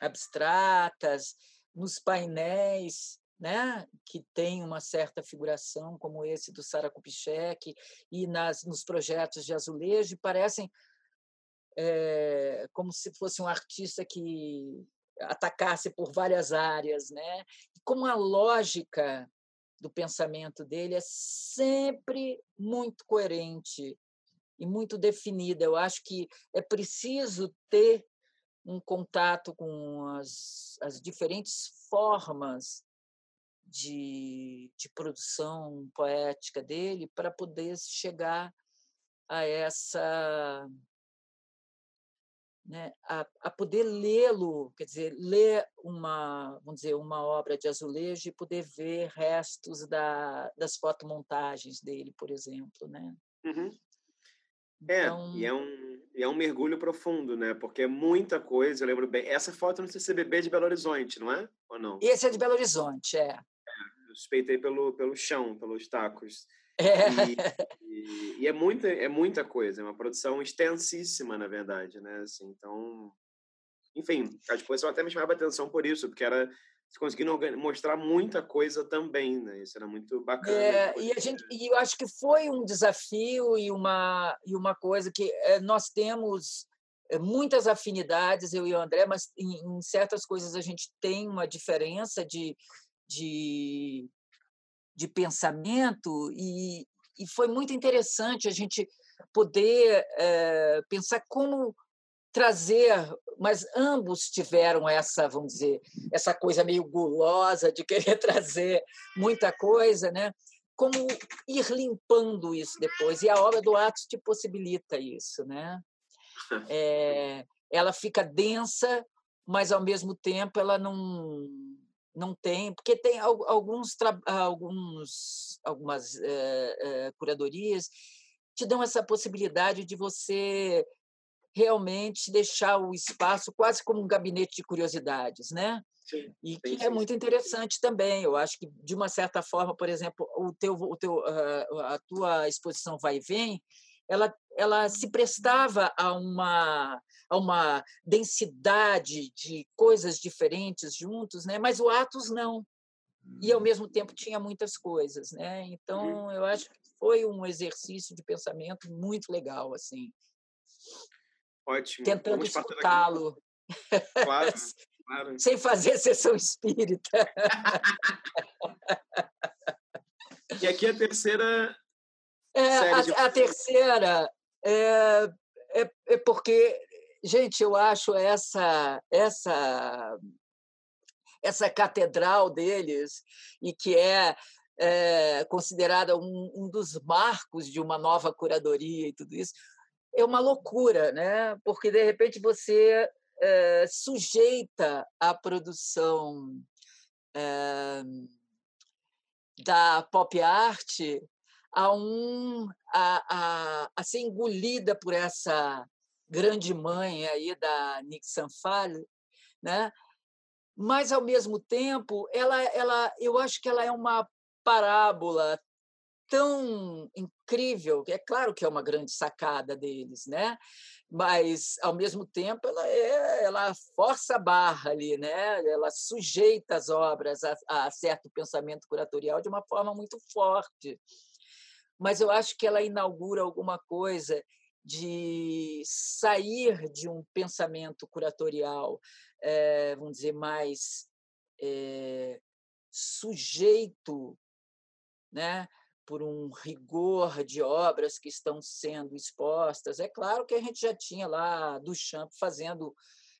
abstratas, nos painéis, né, que tem uma certa figuração, como esse do Sara Kubitschek, e nas, nos projetos de azulejo, e parecem é, como se fosse um artista que atacasse por várias áreas, né? E como a lógica do pensamento dele é sempre muito coerente e muito definida. Eu acho que é preciso ter um contato com as, as diferentes formas de, de produção poética dele para poder chegar a essa né, a, a poder lê-lo, quer dizer, ler uma, vamos dizer, uma obra de azulejo e poder ver restos da, das fotomontagens dele, por exemplo, né? Uhum. É, então... e é um, é um mergulho profundo, né? Porque é muita coisa, eu lembro bem. Essa foto não sei se é de Belo Horizonte, não é? Ou não? Esse é de Belo Horizonte, é. é eu suspeitei pelo, pelo chão, pelos tacos. É. E, e, e, é, muita, é muita coisa, é uma produção extensíssima, na verdade, né? Assim, então, enfim, a exposição até me chamava a atenção por isso, porque era conseguindo mostrar muita coisa também, né? Isso era muito bacana. É, e a gente, e eu acho que foi um desafio e uma e uma coisa que é, nós temos é, muitas afinidades eu e o André, mas em, em certas coisas a gente tem uma diferença de, de de pensamento e, e foi muito interessante a gente poder é, pensar como trazer, mas ambos tiveram essa, vamos dizer, essa coisa meio gulosa de querer trazer muita coisa, né? Como ir limpando isso depois e a obra do Atos te possibilita isso, né? É, ela fica densa, mas ao mesmo tempo ela não não tem, porque tem alguns, alguns algumas é, é, curadorias te dão essa possibilidade de você realmente deixar o espaço quase como um gabinete de curiosidades, né? Sim, e que sim, é muito interessante também. Eu acho que de uma certa forma, por exemplo, o teu, o teu, a tua exposição vai e vem, ela, ela se prestava a uma, a uma densidade de coisas diferentes juntos, né? mas o Atos não. E, ao mesmo tempo, tinha muitas coisas. Né? Então, uhum. eu acho que foi um exercício de pensamento muito legal. assim. Ótimo. Tentando escutá-lo. Claro, claro. Sem fazer sessão espírita. e aqui a terceira é, a, a, terceira é, é, é, porque, gente, eu acho essa essa essa catedral deles e que é, é considerada um, um, dos marcos de uma nova curadoria e tudo isso é uma loucura, né? Porque de repente você é, sujeita a produção é, da pop art a, um, a, a, a ser engolida por essa grande mãe aí da Nick Sanfal, né? mas ao mesmo tempo ela, ela, eu acho que ela é uma parábola tão incrível, é claro que é uma grande sacada deles, né? Mas ao mesmo tempo ela é, ela força a barra ali, né? Ela sujeita as obras a, a certo pensamento curatorial de uma forma muito forte mas eu acho que ela inaugura alguma coisa de sair de um pensamento curatorial, é, vamos dizer, mais é, sujeito né, por um rigor de obras que estão sendo expostas. É claro que a gente já tinha lá Duchamp fazendo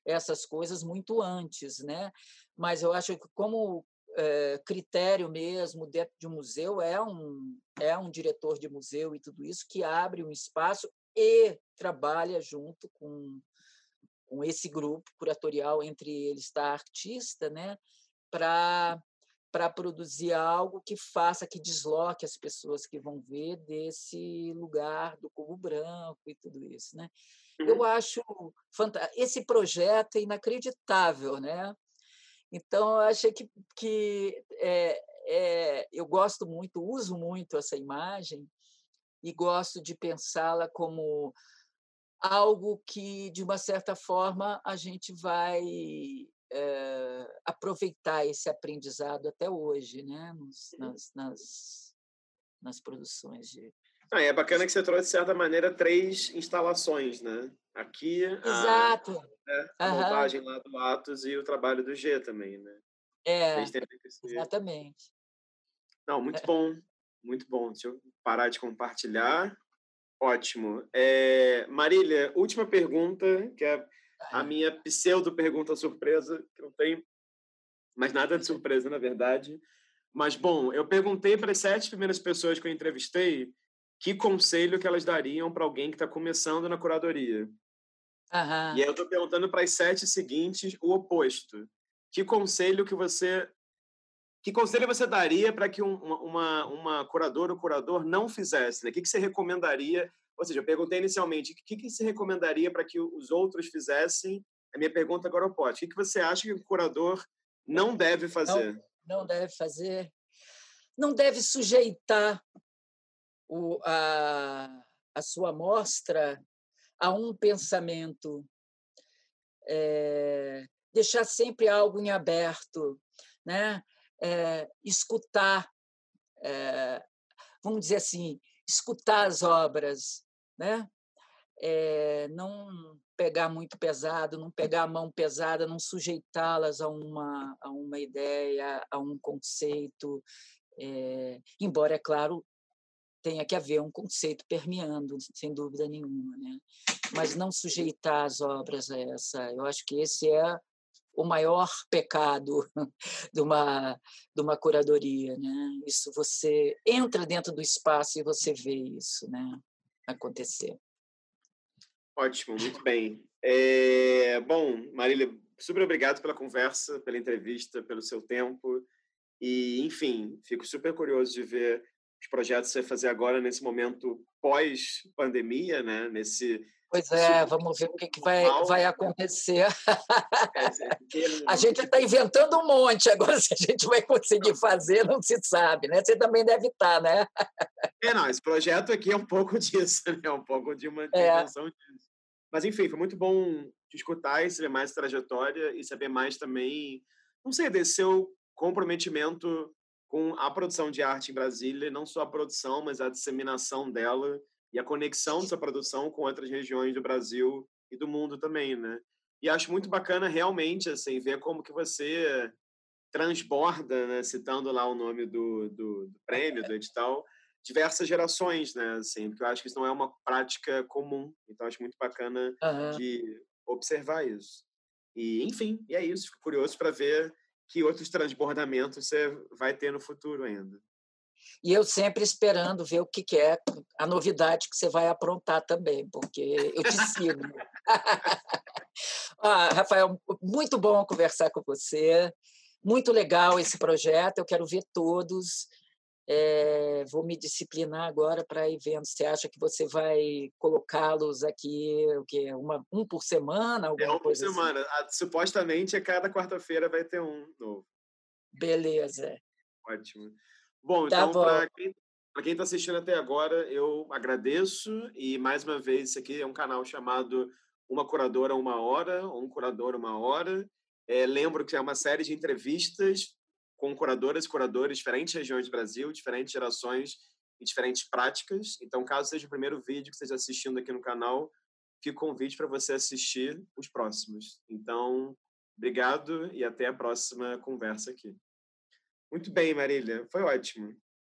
essas coisas muito antes, né? mas eu acho que como é, critério mesmo dentro de um museu é um, é um diretor de museu e tudo isso que abre um espaço e trabalha junto com, com esse grupo curatorial, entre eles está artista, né, para para produzir algo que faça, que desloque as pessoas que vão ver desse lugar do cubo branco e tudo isso, né? Eu uhum. acho fantástico. Esse projeto é inacreditável, né? Então, eu achei que, que é, é, eu gosto muito, uso muito essa imagem e gosto de pensá-la como algo que, de uma certa forma, a gente vai é, aproveitar esse aprendizado até hoje, né? Nos, nas, nas, nas produções de. Ah, é bacana que você trouxe, de certa maneira, três instalações, né? Aqui. Exato. A né? A uhum. montagem lá do Atos e o trabalho do G também, né? É, exatamente. Não, muito é. bom, muito bom. Deixa eu parar de compartilhar. Ótimo. É, Marília, última pergunta, que é a minha pseudo-pergunta surpresa, que não tem mais nada de surpresa, na verdade. Mas, bom, eu perguntei para as sete primeiras pessoas que eu entrevistei que conselho que elas dariam para alguém que está começando na curadoria. Uhum. E aí eu estou perguntando para as sete seguintes o oposto. Que conselho que você que conselho você daria para que um, uma, uma curadora ou curador não fizesse? Né? O que, que você recomendaria? Ou seja, eu perguntei inicialmente, o que, que você recomendaria para que os outros fizessem? A minha pergunta agora é o pote. O que, que você acha que o curador não deve fazer? Não, não deve fazer. Não deve sujeitar o, a, a sua amostra a um pensamento. É, deixar sempre algo em aberto, né? É, escutar, é, vamos dizer assim, escutar as obras, né? Não pegar muito pesado, não pegar a mão pesada, não sujeitá-las a uma, a uma ideia, a um conceito, é, embora, é claro, tenha que haver um conceito permeando, sem dúvida nenhuma, né? mas não sujeitar as obras a essa. Eu acho que esse é o maior pecado de uma, de uma curadoria. Né? Isso você entra dentro do espaço e você vê isso né? acontecer. Ótimo, muito bem. É, bom, Marília, super obrigado pela conversa, pela entrevista, pelo seu tempo. E, enfim, fico super curioso de ver os projetos você fazer agora nesse momento pós-pandemia, né? Nesse Pois é, vamos ver o que, que vai, vai acontecer. a gente está inventando um monte, agora se a gente vai conseguir fazer, não se sabe, né? Você também deve estar, tá, né? É, não, esse projeto aqui é um pouco disso, né? É um pouco de uma é. disso. Mas, enfim, foi muito bom te escutar e saber mais trajetória e saber mais também, não sei, desse seu comprometimento com a produção de arte em Brasília, não só a produção, mas a disseminação dela e a conexão dessa produção com outras regiões do Brasil e do mundo também, né? E acho muito bacana realmente assim ver como que você transborda, né, citando lá o nome do, do, do prêmio, do edital, diversas gerações, né, assim, porque eu acho que isso não é uma prática comum, então acho muito bacana uhum. de observar isso. E, enfim, e é isso, fico curioso para ver que outros transbordamentos você vai ter no futuro ainda. E eu sempre esperando ver o que, que é a novidade que você vai aprontar também, porque eu te sigo. ah, Rafael, muito bom conversar com você. Muito legal esse projeto, eu quero ver todos. É, vou me disciplinar agora para ir vendo. Você acha que você vai colocá-los aqui, o quê? Uma, um por semana? é um por assim? semana. Assim? Supostamente, a cada quarta-feira vai ter um novo. Beleza. Ótimo. Bom, tá então, para quem está assistindo até agora, eu agradeço. E, mais uma vez, esse aqui é um canal chamado Uma Curadora Uma Hora, ou Um Curador Uma Hora. É, lembro que é uma série de entrevistas com curadoras e curadores de diferentes regiões do Brasil, diferentes gerações e diferentes práticas. Então, caso seja o primeiro vídeo que você esteja assistindo aqui no canal, fica o convite para você assistir os próximos. Então, obrigado e até a próxima conversa aqui. Muito bem, Marília. Foi ótimo.